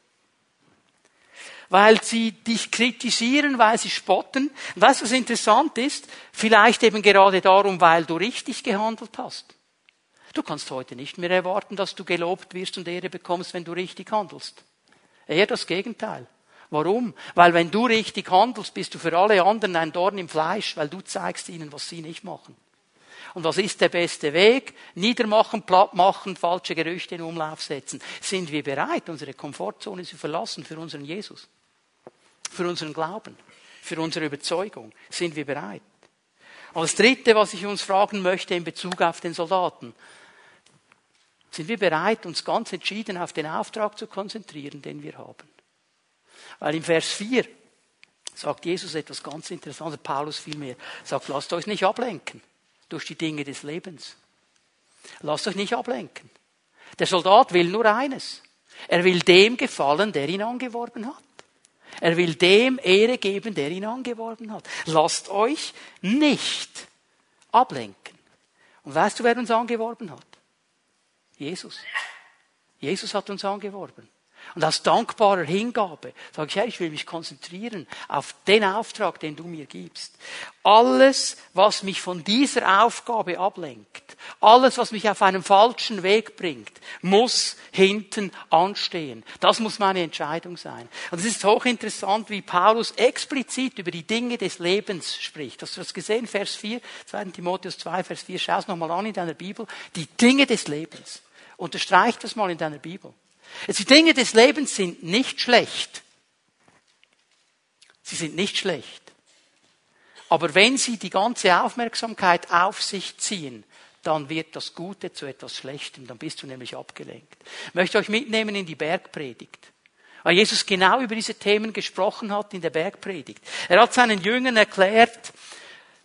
weil sie dich kritisieren, weil sie spotten. Und weißt du, was interessant ist? Vielleicht eben gerade darum, weil du richtig gehandelt hast. Du kannst heute nicht mehr erwarten, dass du gelobt wirst und Ehre bekommst, wenn du richtig handelst. Eher das Gegenteil. Warum? Weil wenn du richtig handelst, bist du für alle anderen ein Dorn im Fleisch, weil du zeigst ihnen, was sie nicht machen. Und was ist der beste Weg? Niedermachen, platt machen, falsche Gerüchte in Umlauf setzen. Sind wir bereit, unsere Komfortzone zu verlassen für unseren Jesus? Für unseren Glauben, für unsere Überzeugung. Sind wir bereit? Das Dritte, was ich uns fragen möchte in Bezug auf den Soldaten, sind wir bereit, uns ganz entschieden auf den Auftrag zu konzentrieren, den wir haben? Weil im Vers 4 sagt Jesus etwas ganz Interessantes, Paulus vielmehr, sagt, lasst euch nicht ablenken durch die Dinge des Lebens. Lasst euch nicht ablenken. Der Soldat will nur eines. Er will dem gefallen, der ihn angeworben hat. Er will dem Ehre geben, der ihn angeworben hat. Lasst euch nicht ablenken. Und weißt du, wer uns angeworben hat? Jesus. Jesus hat uns angeworben. Und aus dankbarer Hingabe sage ich, hey, ich will mich konzentrieren auf den Auftrag, den du mir gibst. Alles, was mich von dieser Aufgabe ablenkt, alles, was mich auf einen falschen Weg bringt, muss hinten anstehen. Das muss meine Entscheidung sein. Und es ist hochinteressant, wie Paulus explizit über die Dinge des Lebens spricht. Hast du das gesehen? Vers 4, 2. Timotheus 2, Vers 4. Schau es nochmal an in deiner Bibel. Die Dinge des Lebens. Unterstreich das mal in deiner Bibel. Die Dinge des Lebens sind nicht schlecht. Sie sind nicht schlecht. Aber wenn sie die ganze Aufmerksamkeit auf sich ziehen, dann wird das Gute zu etwas Schlechtem, dann bist du nämlich abgelenkt. Ich möchte euch mitnehmen in die Bergpredigt. Weil Jesus genau über diese Themen gesprochen hat in der Bergpredigt. Er hat seinen Jüngern erklärt,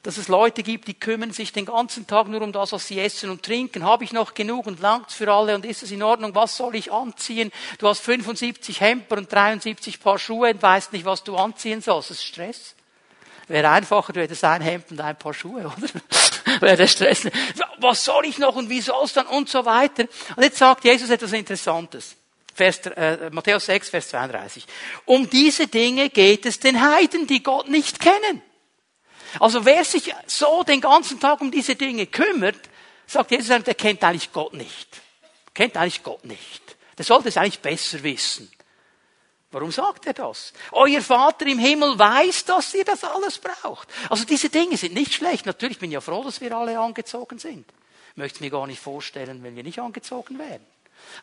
dass es Leute gibt, die kümmern sich den ganzen Tag nur um das, was sie essen und trinken. Habe ich noch genug und langt für alle und ist es in Ordnung? Was soll ich anziehen? Du hast 75 Hemper und 73 Paar Schuhe und weißt nicht, was du anziehen sollst. Das ist Stress. Wäre einfacher, du hättest ein Hemd und ein Paar Schuhe, oder? Wäre der Stress. Was soll ich noch und wie soll es dann und so weiter. Und jetzt sagt Jesus etwas Interessantes. Vers, äh, Matthäus 6, Vers 32. Um diese Dinge geht es den Heiden, die Gott nicht kennen. Also wer sich so den ganzen Tag um diese Dinge kümmert, sagt Jesus, der kennt eigentlich Gott nicht. Kennt eigentlich Gott nicht. Der sollte es eigentlich besser wissen. Warum sagt er das? Euer Vater im Himmel weiß, dass ihr das alles braucht. Also diese Dinge sind nicht schlecht. Natürlich bin ich ja froh, dass wir alle angezogen sind. Ich möchte mir gar nicht vorstellen, wenn wir nicht angezogen wären.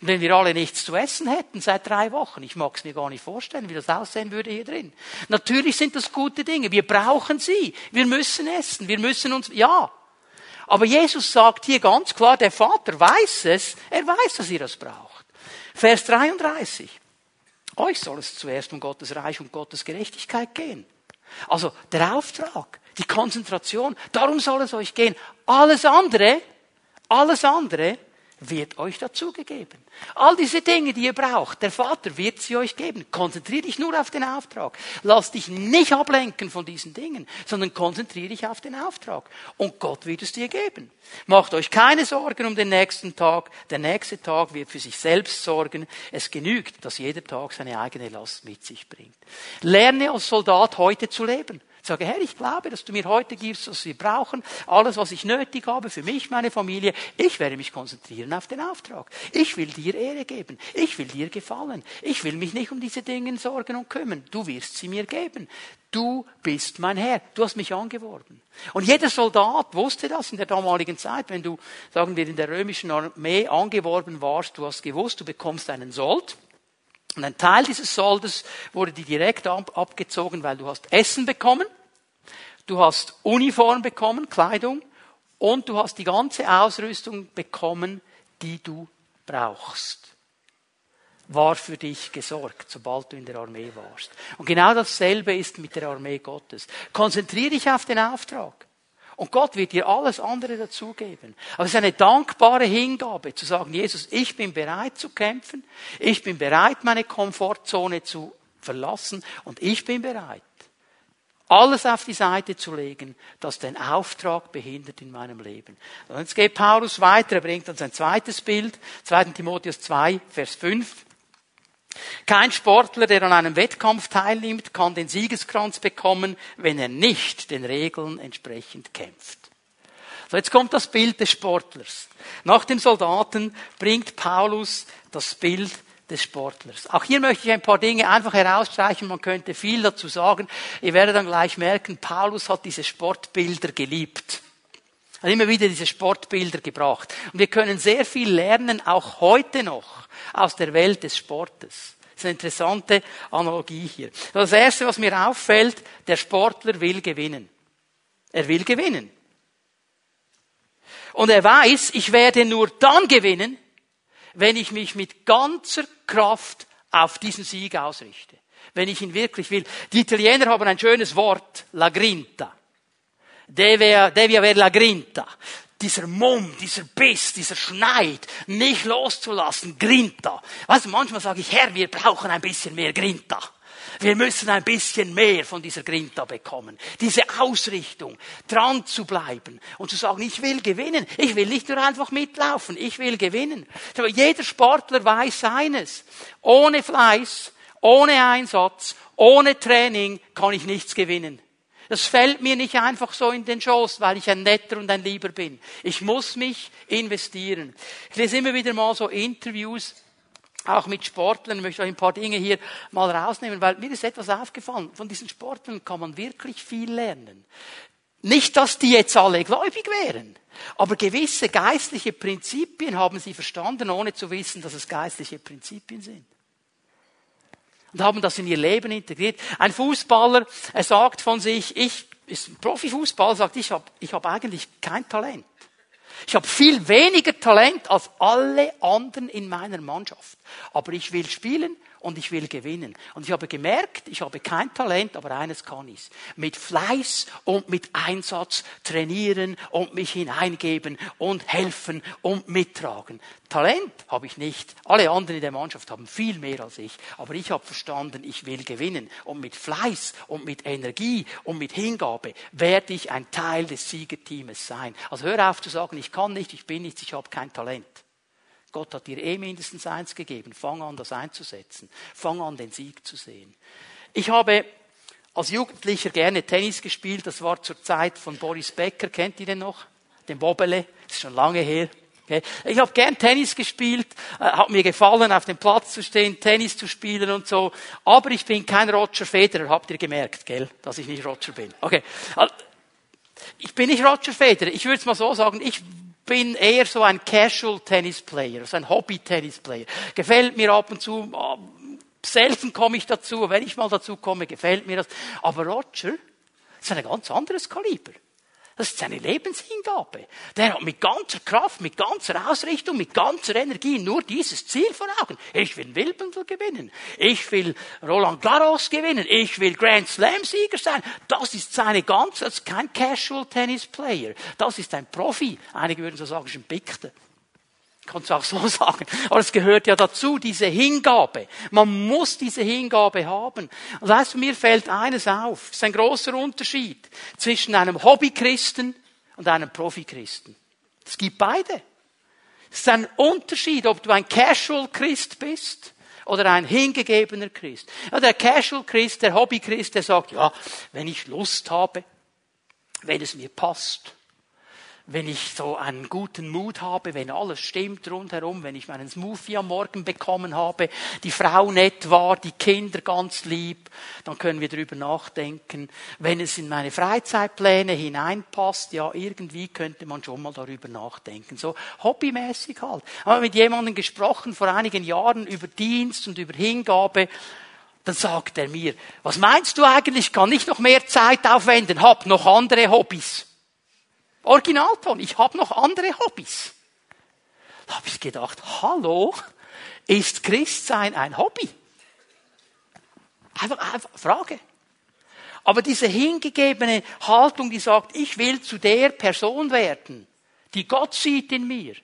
Und wenn wir alle nichts zu essen hätten seit drei Wochen, ich mag es mir gar nicht vorstellen, wie das aussehen würde hier drin. Natürlich sind das gute Dinge. Wir brauchen sie. Wir müssen essen. Wir müssen uns, ja. Aber Jesus sagt hier ganz klar, der Vater weiß es. Er weiß, dass ihr das braucht. Vers 33. Euch soll es zuerst um Gottes Reich und Gottes Gerechtigkeit gehen. Also der Auftrag, die Konzentration, darum soll es euch gehen. Alles andere, alles andere wird euch dazugegeben. All diese Dinge, die ihr braucht, der Vater wird sie euch geben. Konzentriere dich nur auf den Auftrag. Lass dich nicht ablenken von diesen Dingen, sondern konzentriere dich auf den Auftrag. Und Gott wird es dir geben. Macht euch keine Sorgen um den nächsten Tag. Der nächste Tag wird für sich selbst sorgen. Es genügt, dass jeder Tag seine eigene Last mit sich bringt. Lerne als Soldat heute zu leben. Sage, Herr, ich glaube, dass du mir heute gibst, was wir brauchen, alles, was ich nötig habe für mich, meine Familie. Ich werde mich konzentrieren auf den Auftrag. Ich will dir Ehre geben. Ich will dir gefallen. Ich will mich nicht um diese Dinge sorgen und kümmern. Du wirst sie mir geben. Du bist mein Herr. Du hast mich angeworben. Und jeder Soldat wusste das in der damaligen Zeit. Wenn du, sagen wir, in der römischen Armee angeworben warst, du hast gewusst, du bekommst einen Sold. Und ein Teil dieses Soldes wurde dir direkt abgezogen, weil du hast Essen bekommen, du hast Uniform bekommen, Kleidung, und du hast die ganze Ausrüstung bekommen, die du brauchst. War für dich gesorgt, sobald du in der Armee warst. Und genau dasselbe ist mit der Armee Gottes. Konzentriere dich auf den Auftrag. Und Gott wird dir alles andere dazugeben. Aber es ist eine dankbare Hingabe, zu sagen, Jesus, ich bin bereit zu kämpfen, ich bin bereit, meine Komfortzone zu verlassen und ich bin bereit, alles auf die Seite zu legen, das den Auftrag behindert in meinem Leben. Und jetzt geht Paulus weiter, er bringt uns ein zweites Bild, 2. Timotheus 2, Vers 5. Kein Sportler, der an einem Wettkampf teilnimmt, kann den Siegeskranz bekommen, wenn er nicht den Regeln entsprechend kämpft. So, jetzt kommt das Bild des Sportlers. Nach dem Soldaten bringt Paulus das Bild des Sportlers. Auch hier möchte ich ein paar Dinge einfach herausstreichen. Man könnte viel dazu sagen. Ihr werdet dann gleich merken, Paulus hat diese Sportbilder geliebt. Er hat immer wieder diese Sportbilder gebracht. Und wir können sehr viel lernen, auch heute noch aus der Welt des Sportes. Das ist eine interessante Analogie hier. Das erste, was mir auffällt, der Sportler will gewinnen. Er will gewinnen. Und er weiß, ich werde nur dann gewinnen, wenn ich mich mit ganzer Kraft auf diesen Sieg ausrichte. Wenn ich ihn wirklich will. Die Italiener haben ein schönes Wort, la grinta. Deve, devi aver la grinta dieser Mumm, dieser Biss, dieser Schneid nicht loszulassen, Grinta. Weißt du, manchmal sage ich, Herr, wir brauchen ein bisschen mehr Grinta. Wir müssen ein bisschen mehr von dieser Grinta bekommen. Diese Ausrichtung, dran zu bleiben und zu sagen, ich will gewinnen. Ich will nicht nur einfach mitlaufen, ich will gewinnen. Jeder Sportler weiß seines. Ohne Fleiß, ohne Einsatz, ohne Training kann ich nichts gewinnen. Das fällt mir nicht einfach so in den Schoß, weil ich ein netter und ein lieber bin. Ich muss mich investieren. Ich lese immer wieder mal so Interviews, auch mit Sportlern. Ich möchte euch ein paar Dinge hier mal rausnehmen, weil mir ist etwas aufgefallen. Von diesen Sportlern kann man wirklich viel lernen. Nicht, dass die jetzt alle gläubig wären, aber gewisse geistliche Prinzipien haben sie verstanden, ohne zu wissen, dass es geistliche Prinzipien sind und haben das in ihr Leben integriert. Ein Fußballer, er sagt von sich, ich, ist ein Profifußballer, sagt, ich habe ich hab eigentlich kein Talent. Ich habe viel weniger Talent als alle anderen in meiner Mannschaft. Aber ich will spielen und ich will gewinnen. Und ich habe gemerkt, ich habe kein Talent, aber eines kann ich. Mit Fleiß und mit Einsatz trainieren und mich hineingeben und helfen und mittragen. Talent habe ich nicht. Alle anderen in der Mannschaft haben viel mehr als ich. Aber ich habe verstanden, ich will gewinnen. Und mit Fleiß und mit Energie und mit Hingabe werde ich ein Teil des Siegerteams sein. Also hör auf zu sagen, ich kann nicht, ich bin nichts, ich habe kein Talent. Gott hat dir eh mindestens eins gegeben. Fang an, das einzusetzen. Fang an, den Sieg zu sehen. Ich habe als Jugendlicher gerne Tennis gespielt. Das war zur Zeit von Boris Becker. Kennt ihr den noch? Den Bobbele. Das ist schon lange her. Okay. Ich habe gern Tennis gespielt, äh, hat mir gefallen, auf dem Platz zu stehen, Tennis zu spielen und so. Aber ich bin kein Roger Federer, habt ihr gemerkt, gell, dass ich nicht Roger bin. Okay. Ich bin nicht Roger Federer. Ich würde es mal so sagen, ich bin eher so ein Casual Tennis Player, so ein Hobby Tennis Player. Gefällt mir ab und zu, ah, selten komme ich dazu, wenn ich mal dazu komme, gefällt mir das. Aber Roger ist ein ganz anderes Kaliber. Das ist seine Lebenshingabe. Der hat mit ganzer Kraft, mit ganzer Ausrichtung, mit ganzer Energie nur dieses Ziel vor Augen. Ich will Wimbledon gewinnen. Ich will Roland Garros gewinnen. Ich will Grand Slam Sieger sein. Das ist seine ganze, das ist kein Casual Tennis Player. Das ist ein Profi. Einige würden so sagen, ist ein Pickte. Kannst du auch so sagen. Aber es gehört ja dazu, diese Hingabe. Man muss diese Hingabe haben. Und weißt du, mir fällt eines auf. Es ist ein großer Unterschied zwischen einem Hobbychristen und einem Profi-Christen. Es gibt beide. Es ist ein Unterschied, ob du ein Casual-Christ bist oder ein hingegebener Christ. Ja, der Casual-Christ, der Hobby-Christ, der sagt, ja, wenn ich Lust habe, wenn es mir passt, wenn ich so einen guten Mut habe, wenn alles stimmt rundherum, wenn ich meinen Smoothie am Morgen bekommen habe, die Frau nett war, die Kinder ganz lieb, dann können wir darüber nachdenken. Wenn es in meine Freizeitpläne hineinpasst, ja, irgendwie könnte man schon mal darüber nachdenken. So hobbymäßig halt. Aber mit jemandem gesprochen vor einigen Jahren über Dienst und über Hingabe, dann sagt er mir, was meinst du eigentlich, ich kann nicht noch mehr Zeit aufwenden, hab noch andere Hobbys. Originalton, ich habe noch andere Hobbys. Da habe ich gedacht, hallo, ist Christsein ein Hobby? Einfach, einfach Frage. Aber diese hingegebene Haltung, die sagt, ich will zu der Person werden, die Gott sieht in mir.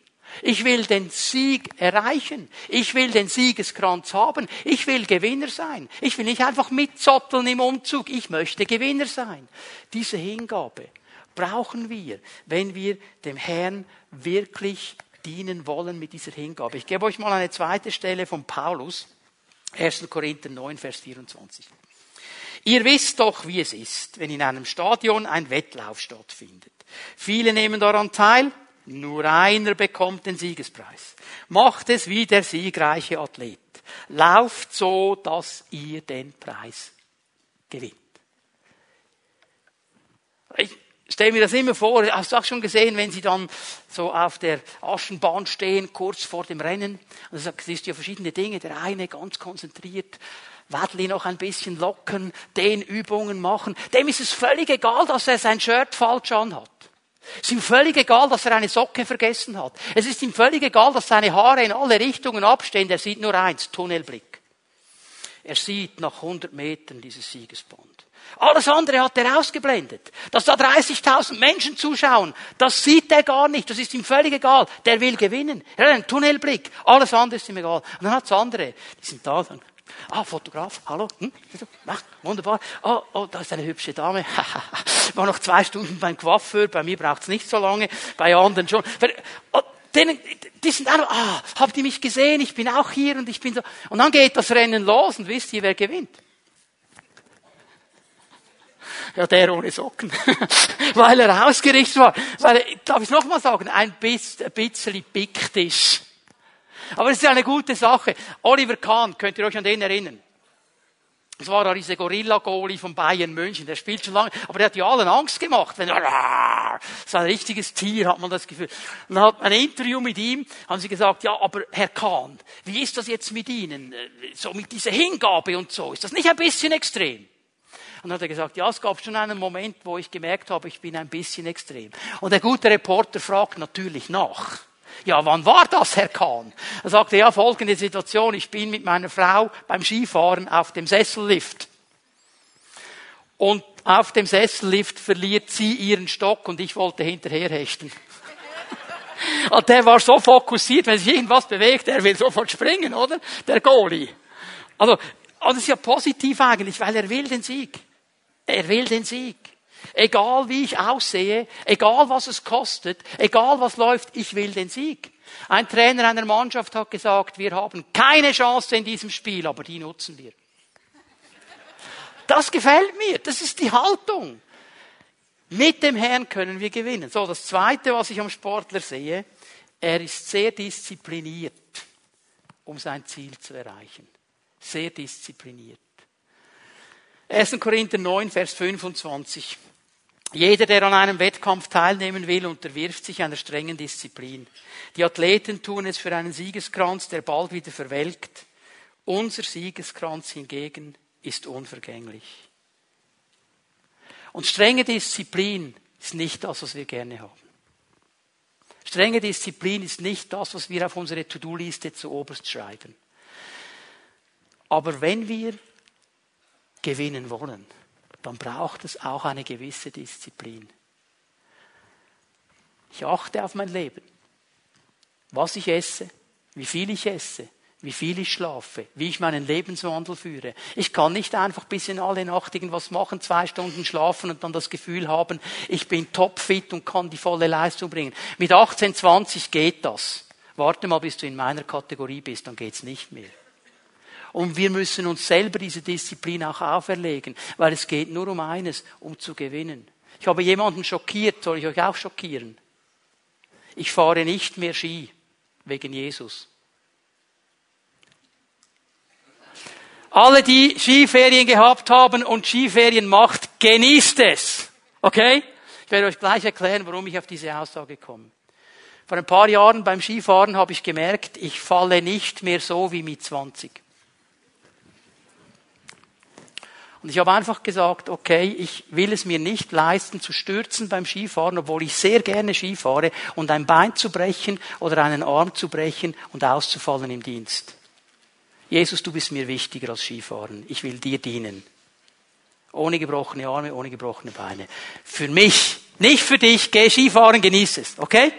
Ich will den Sieg erreichen. Ich will den Siegeskranz haben. Ich will Gewinner sein. Ich will nicht einfach mitzotteln im Umzug. Ich möchte Gewinner sein. Diese Hingabe brauchen wir, wenn wir dem Herrn wirklich dienen wollen mit dieser Hingabe. Ich gebe euch mal eine zweite Stelle von Paulus, 1. Korinther 9, Vers 24. Ihr wisst doch, wie es ist, wenn in einem Stadion ein Wettlauf stattfindet. Viele nehmen daran teil, nur einer bekommt den Siegespreis. Macht es wie der siegreiche Athlet. Lauft so, dass ihr den Preis gewinnt. Ich stell mir das immer vor, hast du auch schon gesehen, wenn sie dann so auf der Aschenbahn stehen, kurz vor dem Rennen, und du siehst ja verschiedene Dinge, der eine ganz konzentriert, Wadli noch ein bisschen locken, den Übungen machen, dem ist es völlig egal, dass er sein Shirt falsch anhat. Es ist ihm völlig egal, dass er eine Socke vergessen hat. Es ist ihm völlig egal, dass seine Haare in alle Richtungen abstehen. Er sieht nur eins, Tunnelblick. Er sieht nach 100 Metern dieses Siegesband. Alles andere hat er ausgeblendet. Dass da 30.000 Menschen zuschauen, das sieht er gar nicht. Das ist ihm völlig egal. Der will gewinnen. Er hat einen Tunnelblick. Alles andere ist ihm egal. Und dann hat's andere, die sind da. Dann, ah, Fotograf, hallo, hm? Ach, wunderbar. Oh, oh, da ist eine hübsche Dame. War noch zwei Stunden beim Coiffeur. Bei mir braucht's nicht so lange. Bei anderen schon. Oh, denen, die sind auch, ah, habt ihr mich gesehen? Ich bin auch hier und ich bin so. Und dann geht das Rennen los und wisst ihr, wer gewinnt? Ja, der ohne Socken. Weil er ausgerichtet war. Weil, darf ich nochmal sagen, ein bisschen, pickt ist. Aber es ist eine gute Sache. Oliver Kahn, könnt ihr euch an den erinnern? Das war da diese Gorilla-Goli von Bayern München. Der spielt schon lange, aber der hat ja allen Angst gemacht. Wenn so ein richtiges Tier, hat man das Gefühl. Dann hat ein Interview mit ihm, haben sie gesagt, ja, aber Herr Kahn, wie ist das jetzt mit Ihnen? So mit dieser Hingabe und so. Ist das nicht ein bisschen extrem? Und dann hat er gesagt, ja, es gab schon einen Moment, wo ich gemerkt habe, ich bin ein bisschen extrem. Und der gute Reporter fragt natürlich nach. Ja, wann war das, Herr Kahn? Er sagte, ja, folgende Situation, ich bin mit meiner Frau beim Skifahren auf dem Sessellift. Und auf dem Sessellift verliert sie ihren Stock und ich wollte hinterher hechten. Und der war so fokussiert, wenn sich irgendwas bewegt, er will sofort springen, oder? Der Goalie. Also, das ist ja positiv eigentlich, weil er will den Sieg. Er will den Sieg. Egal wie ich aussehe, egal was es kostet, egal was läuft, ich will den Sieg. Ein Trainer einer Mannschaft hat gesagt, wir haben keine Chance in diesem Spiel, aber die nutzen wir. Das gefällt mir. Das ist die Haltung. Mit dem Herrn können wir gewinnen. So, das zweite, was ich am Sportler sehe, er ist sehr diszipliniert, um sein Ziel zu erreichen. Sehr diszipliniert. 1. Korinther 9, Vers 25. Jeder, der an einem Wettkampf teilnehmen will, unterwirft sich einer strengen Disziplin. Die Athleten tun es für einen Siegeskranz, der bald wieder verwelkt. Unser Siegeskranz hingegen ist unvergänglich. Und strenge Disziplin ist nicht das, was wir gerne haben. Strenge Disziplin ist nicht das, was wir auf unsere To-Do-Liste zu oberst schreiben. Aber wenn wir gewinnen wollen, dann braucht es auch eine gewisse Disziplin. Ich achte auf mein Leben, was ich esse, wie viel ich esse, wie viel ich schlafe, wie ich meinen Lebenswandel führe. Ich kann nicht einfach bis in alle Nacht irgendwas machen, zwei Stunden schlafen und dann das Gefühl haben, ich bin topfit und kann die volle Leistung bringen. Mit 18, 20 geht das. Warte mal, bis du in meiner Kategorie bist, dann geht's nicht mehr. Und wir müssen uns selber diese Disziplin auch auferlegen, weil es geht nur um eines, um zu gewinnen. Ich habe jemanden schockiert, soll ich euch auch schockieren? Ich fahre nicht mehr Ski wegen Jesus. Alle, die Skiferien gehabt haben und Skiferien macht, genießt es. Okay? Ich werde euch gleich erklären, warum ich auf diese Aussage komme. Vor ein paar Jahren beim Skifahren habe ich gemerkt, ich falle nicht mehr so wie mit 20. Und ich habe einfach gesagt, okay, ich will es mir nicht leisten zu stürzen beim Skifahren, obwohl ich sehr gerne Skifahre und ein Bein zu brechen oder einen Arm zu brechen und auszufallen im Dienst. Jesus, du bist mir wichtiger als Skifahren. Ich will dir dienen. Ohne gebrochene Arme, ohne gebrochene Beine. Für mich, nicht für dich. Geh Skifahren, genieße es. Okay?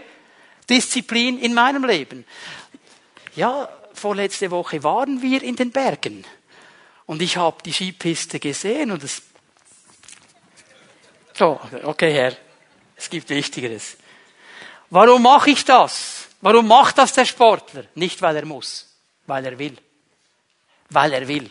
Disziplin in meinem Leben. Ja, vorletzte Woche waren wir in den Bergen. Und ich habe die Skipiste gesehen und es. So, okay, Herr. Es gibt Wichtigeres. Warum mache ich das? Warum macht das der Sportler? Nicht, weil er muss, weil er will weil er will.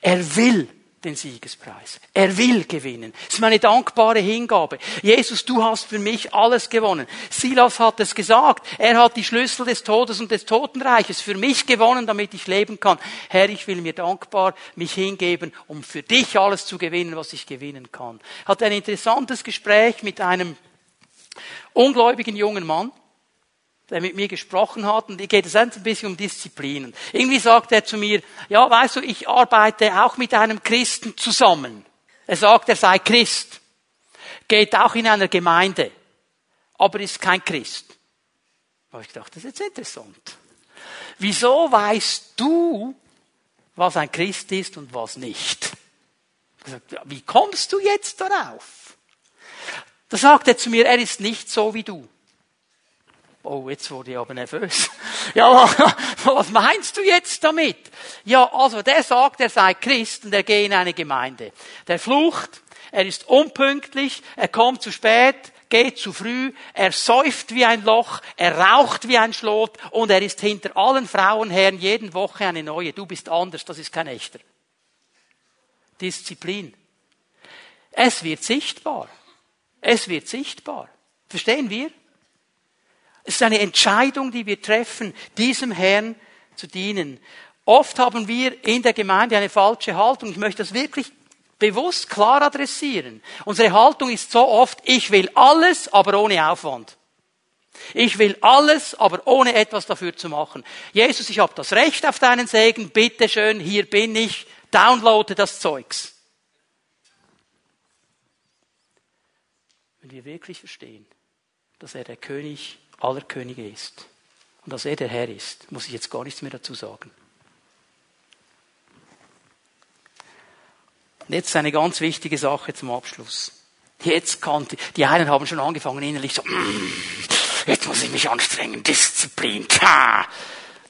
Er will den Siegespreis. Er will gewinnen. Es ist meine dankbare Hingabe. Jesus, du hast für mich alles gewonnen. Silas hat es gesagt. Er hat die Schlüssel des Todes und des Totenreiches für mich gewonnen, damit ich leben kann. Herr, ich will mir dankbar mich hingeben, um für dich alles zu gewinnen, was ich gewinnen kann. Hat ein interessantes Gespräch mit einem ungläubigen jungen Mann der mit mir gesprochen hat, und geht es ein bisschen um Disziplinen. Irgendwie sagt er zu mir, ja, weißt du, ich arbeite auch mit einem Christen zusammen. Er sagt, er sei Christ. Geht auch in einer Gemeinde. Aber ist kein Christ. Da habe ich gedacht, das ist jetzt interessant. Wieso weißt du, was ein Christ ist und was nicht? Wie kommst du jetzt darauf? Da sagt er zu mir, er ist nicht so wie du. Oh, jetzt wurde ich aber nervös. Ja, was meinst du jetzt damit? Ja, also der sagt, er sei Christ und er gehe in eine Gemeinde. Der flucht, er ist unpünktlich, er kommt zu spät, geht zu früh, er säuft wie ein Loch, er raucht wie ein Schlot und er ist hinter allen Frauenherren jeden Woche eine neue. Du bist anders, das ist kein echter. Disziplin. Es wird sichtbar. Es wird sichtbar. Verstehen wir? Es ist eine Entscheidung, die wir treffen, diesem Herrn zu dienen. Oft haben wir in der Gemeinde eine falsche Haltung. Ich möchte das wirklich bewusst klar adressieren. Unsere Haltung ist so oft, ich will alles, aber ohne Aufwand. Ich will alles, aber ohne etwas dafür zu machen. Jesus, ich habe das Recht auf deinen Segen, bitte schön, hier bin ich, downloade das Zeugs. wenn wir wirklich verstehen, dass er der König aller Könige ist und dass er der Herr ist, muss ich jetzt gar nichts mehr dazu sagen. Und jetzt eine ganz wichtige Sache zum Abschluss. Jetzt kann, die einen haben schon angefangen innerlich so, mm, jetzt muss ich mich anstrengen, Disziplin, tja.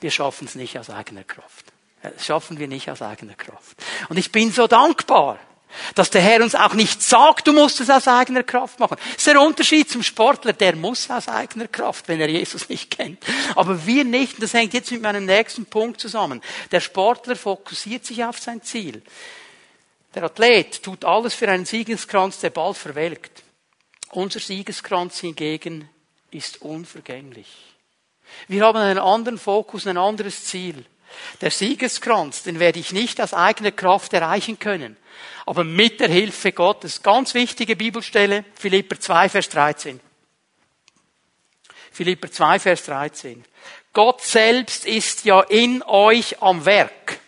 Wir schaffen es nicht aus eigener Kraft. Das schaffen wir nicht aus eigener Kraft. Und ich bin so dankbar, dass der Herr uns auch nicht sagt, du musst es aus eigener Kraft machen. Das ist der Unterschied zum Sportler, der muss aus eigener Kraft, wenn er Jesus nicht kennt. Aber wir nicht, und das hängt jetzt mit meinem nächsten Punkt zusammen. Der Sportler fokussiert sich auf sein Ziel. Der Athlet tut alles für einen Siegeskranz, der bald verwelkt. Unser Siegeskranz hingegen ist unvergänglich. Wir haben einen anderen Fokus, ein anderes Ziel. Der Siegeskranz, den werde ich nicht aus eigener Kraft erreichen können, aber mit der Hilfe Gottes. Ganz wichtige Bibelstelle, Philipper 2, Vers 13. Philipper 2, Vers 13. Gott selbst ist ja in euch am Werk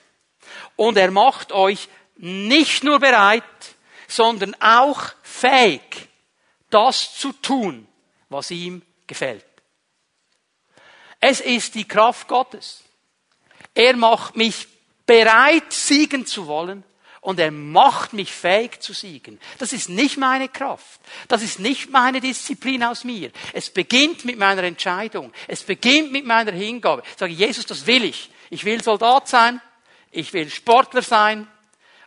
und er macht euch nicht nur bereit, sondern auch fähig, das zu tun, was ihm gefällt. Es ist die Kraft Gottes. Er macht mich bereit, siegen zu wollen und er macht mich fähig zu siegen. Das ist nicht meine Kraft. Das ist nicht meine Disziplin aus mir. Es beginnt mit meiner Entscheidung. Es beginnt mit meiner Hingabe. Ich sage, Jesus, das will ich. Ich will Soldat sein. Ich will Sportler sein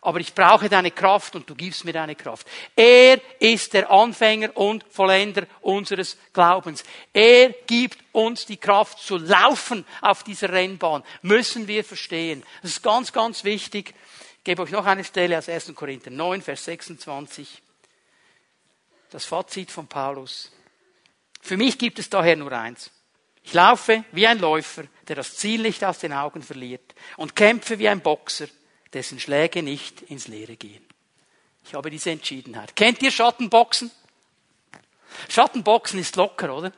aber ich brauche deine Kraft und du gibst mir deine Kraft. Er ist der Anfänger und Vollender unseres Glaubens. Er gibt uns die Kraft zu laufen auf dieser Rennbahn. Müssen wir verstehen. Das ist ganz, ganz wichtig. Ich gebe euch noch eine Stelle aus 1. Korinther 9, Vers 26. Das Fazit von Paulus. Für mich gibt es daher nur eins. Ich laufe wie ein Läufer, der das Ziel nicht aus den Augen verliert und kämpfe wie ein Boxer, dessen Schläge nicht ins Leere gehen. Ich habe diese Entschiedenheit. Kennt ihr Schattenboxen? Schattenboxen ist locker, oder?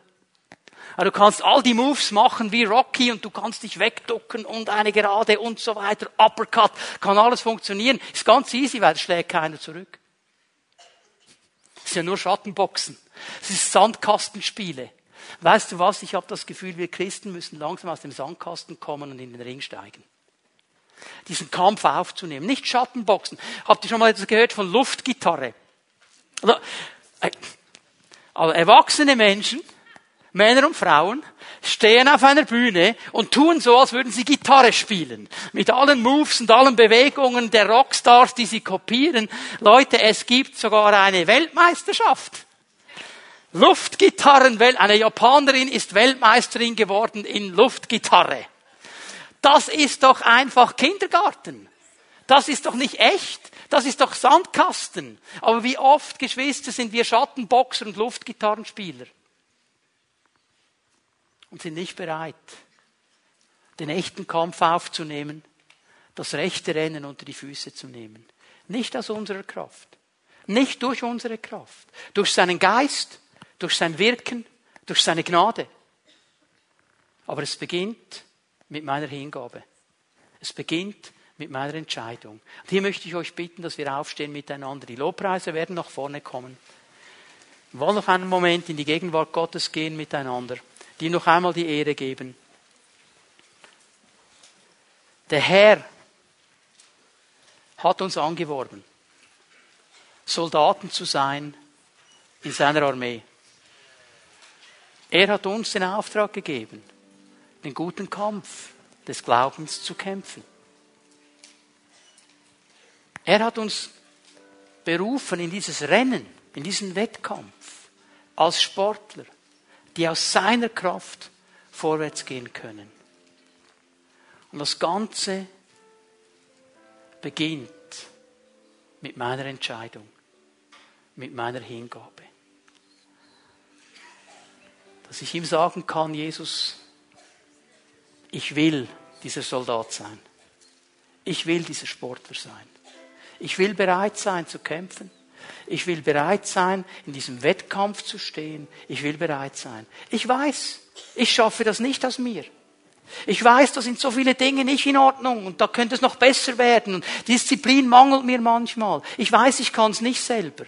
du kannst all die Moves machen wie Rocky und du kannst dich wegducken und eine Gerade und so weiter. Uppercut, kann alles funktionieren. Ist ganz easy, weil es schlägt keiner zurück. Das ist ja nur Schattenboxen. Es ist Sandkastenspiele. Weißt du was? Ich habe das Gefühl, wir Christen müssen langsam aus dem Sandkasten kommen und in den Ring steigen diesen Kampf aufzunehmen. Nicht Schattenboxen. Habt ihr schon mal etwas gehört von Luftgitarre? Also, äh, also erwachsene Menschen, Männer und Frauen, stehen auf einer Bühne und tun so, als würden sie Gitarre spielen. Mit allen Moves und allen Bewegungen der Rockstars, die sie kopieren. Leute, es gibt sogar eine Weltmeisterschaft. Luftgitarren, eine Japanerin ist Weltmeisterin geworden in Luftgitarre. Das ist doch einfach Kindergarten. Das ist doch nicht echt. Das ist doch Sandkasten. Aber wie oft, Geschwister, sind wir Schattenboxer und Luftgitarrenspieler und sind nicht bereit, den echten Kampf aufzunehmen, das rechte Rennen unter die Füße zu nehmen. Nicht aus unserer Kraft. Nicht durch unsere Kraft. Durch seinen Geist, durch sein Wirken, durch seine Gnade. Aber es beginnt mit meiner Hingabe. Es beginnt mit meiner Entscheidung. Und hier möchte ich euch bitten, dass wir aufstehen miteinander. Die Lobpreise werden nach vorne kommen. Wir wollen noch einen Moment in die Gegenwart Gottes gehen miteinander, die noch einmal die Ehre geben. Der Herr hat uns angeworben, Soldaten zu sein in seiner Armee. Er hat uns den Auftrag gegeben, den guten Kampf des Glaubens zu kämpfen. Er hat uns berufen in dieses Rennen, in diesen Wettkampf als Sportler, die aus seiner Kraft vorwärts gehen können. Und das Ganze beginnt mit meiner Entscheidung, mit meiner Hingabe. Dass ich ihm sagen kann, Jesus, ich will dieser Soldat sein. Ich will dieser Sportler sein. Ich will bereit sein zu kämpfen. Ich will bereit sein, in diesem Wettkampf zu stehen. Ich will bereit sein. Ich weiß, ich schaffe das nicht aus mir. Ich weiß, da sind so viele Dinge nicht in Ordnung und da könnte es noch besser werden. Und Disziplin mangelt mir manchmal. Ich weiß, ich kann es nicht selber.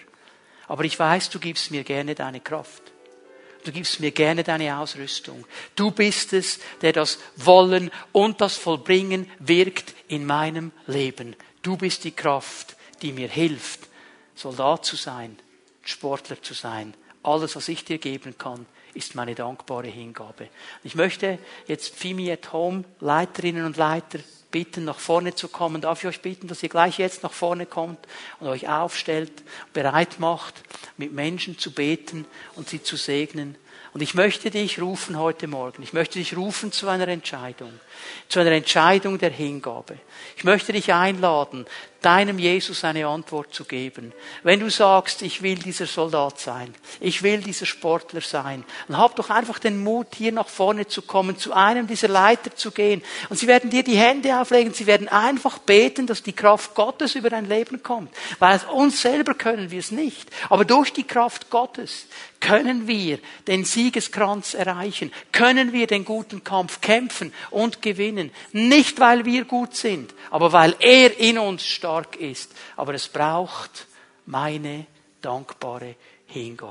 aber ich weiß, du gibst mir gerne deine Kraft. Du gibst mir gerne deine Ausrüstung. Du bist es, der das Wollen und das Vollbringen wirkt in meinem Leben. Du bist die Kraft, die mir hilft, Soldat zu sein, Sportler zu sein. Alles, was ich dir geben kann, ist meine dankbare Hingabe. Ich möchte jetzt Fimi at Home Leiterinnen und Leiter bitten, nach vorne zu kommen. Darf ich euch bitten, dass ihr gleich jetzt nach vorne kommt und euch aufstellt, bereit macht, mit Menschen zu beten und sie zu segnen. Und ich möchte dich rufen heute Morgen. Ich möchte dich rufen zu einer Entscheidung. Zu einer Entscheidung der Hingabe. Ich möchte dich einladen, deinem Jesus eine Antwort zu geben. Wenn du sagst, ich will dieser Soldat sein, ich will dieser Sportler sein, dann hab doch einfach den Mut, hier nach vorne zu kommen, zu einem dieser Leiter zu gehen. Und sie werden dir die Hände auflegen, sie werden einfach beten, dass die Kraft Gottes über dein Leben kommt. Weil uns selber können wir es nicht. Aber durch die Kraft Gottes können wir den Siegeskranz erreichen, können wir den guten Kampf kämpfen und gewinnen. Nicht, weil wir gut sind, aber weil er in uns stark ist. Aber es braucht meine dankbare Hingabe.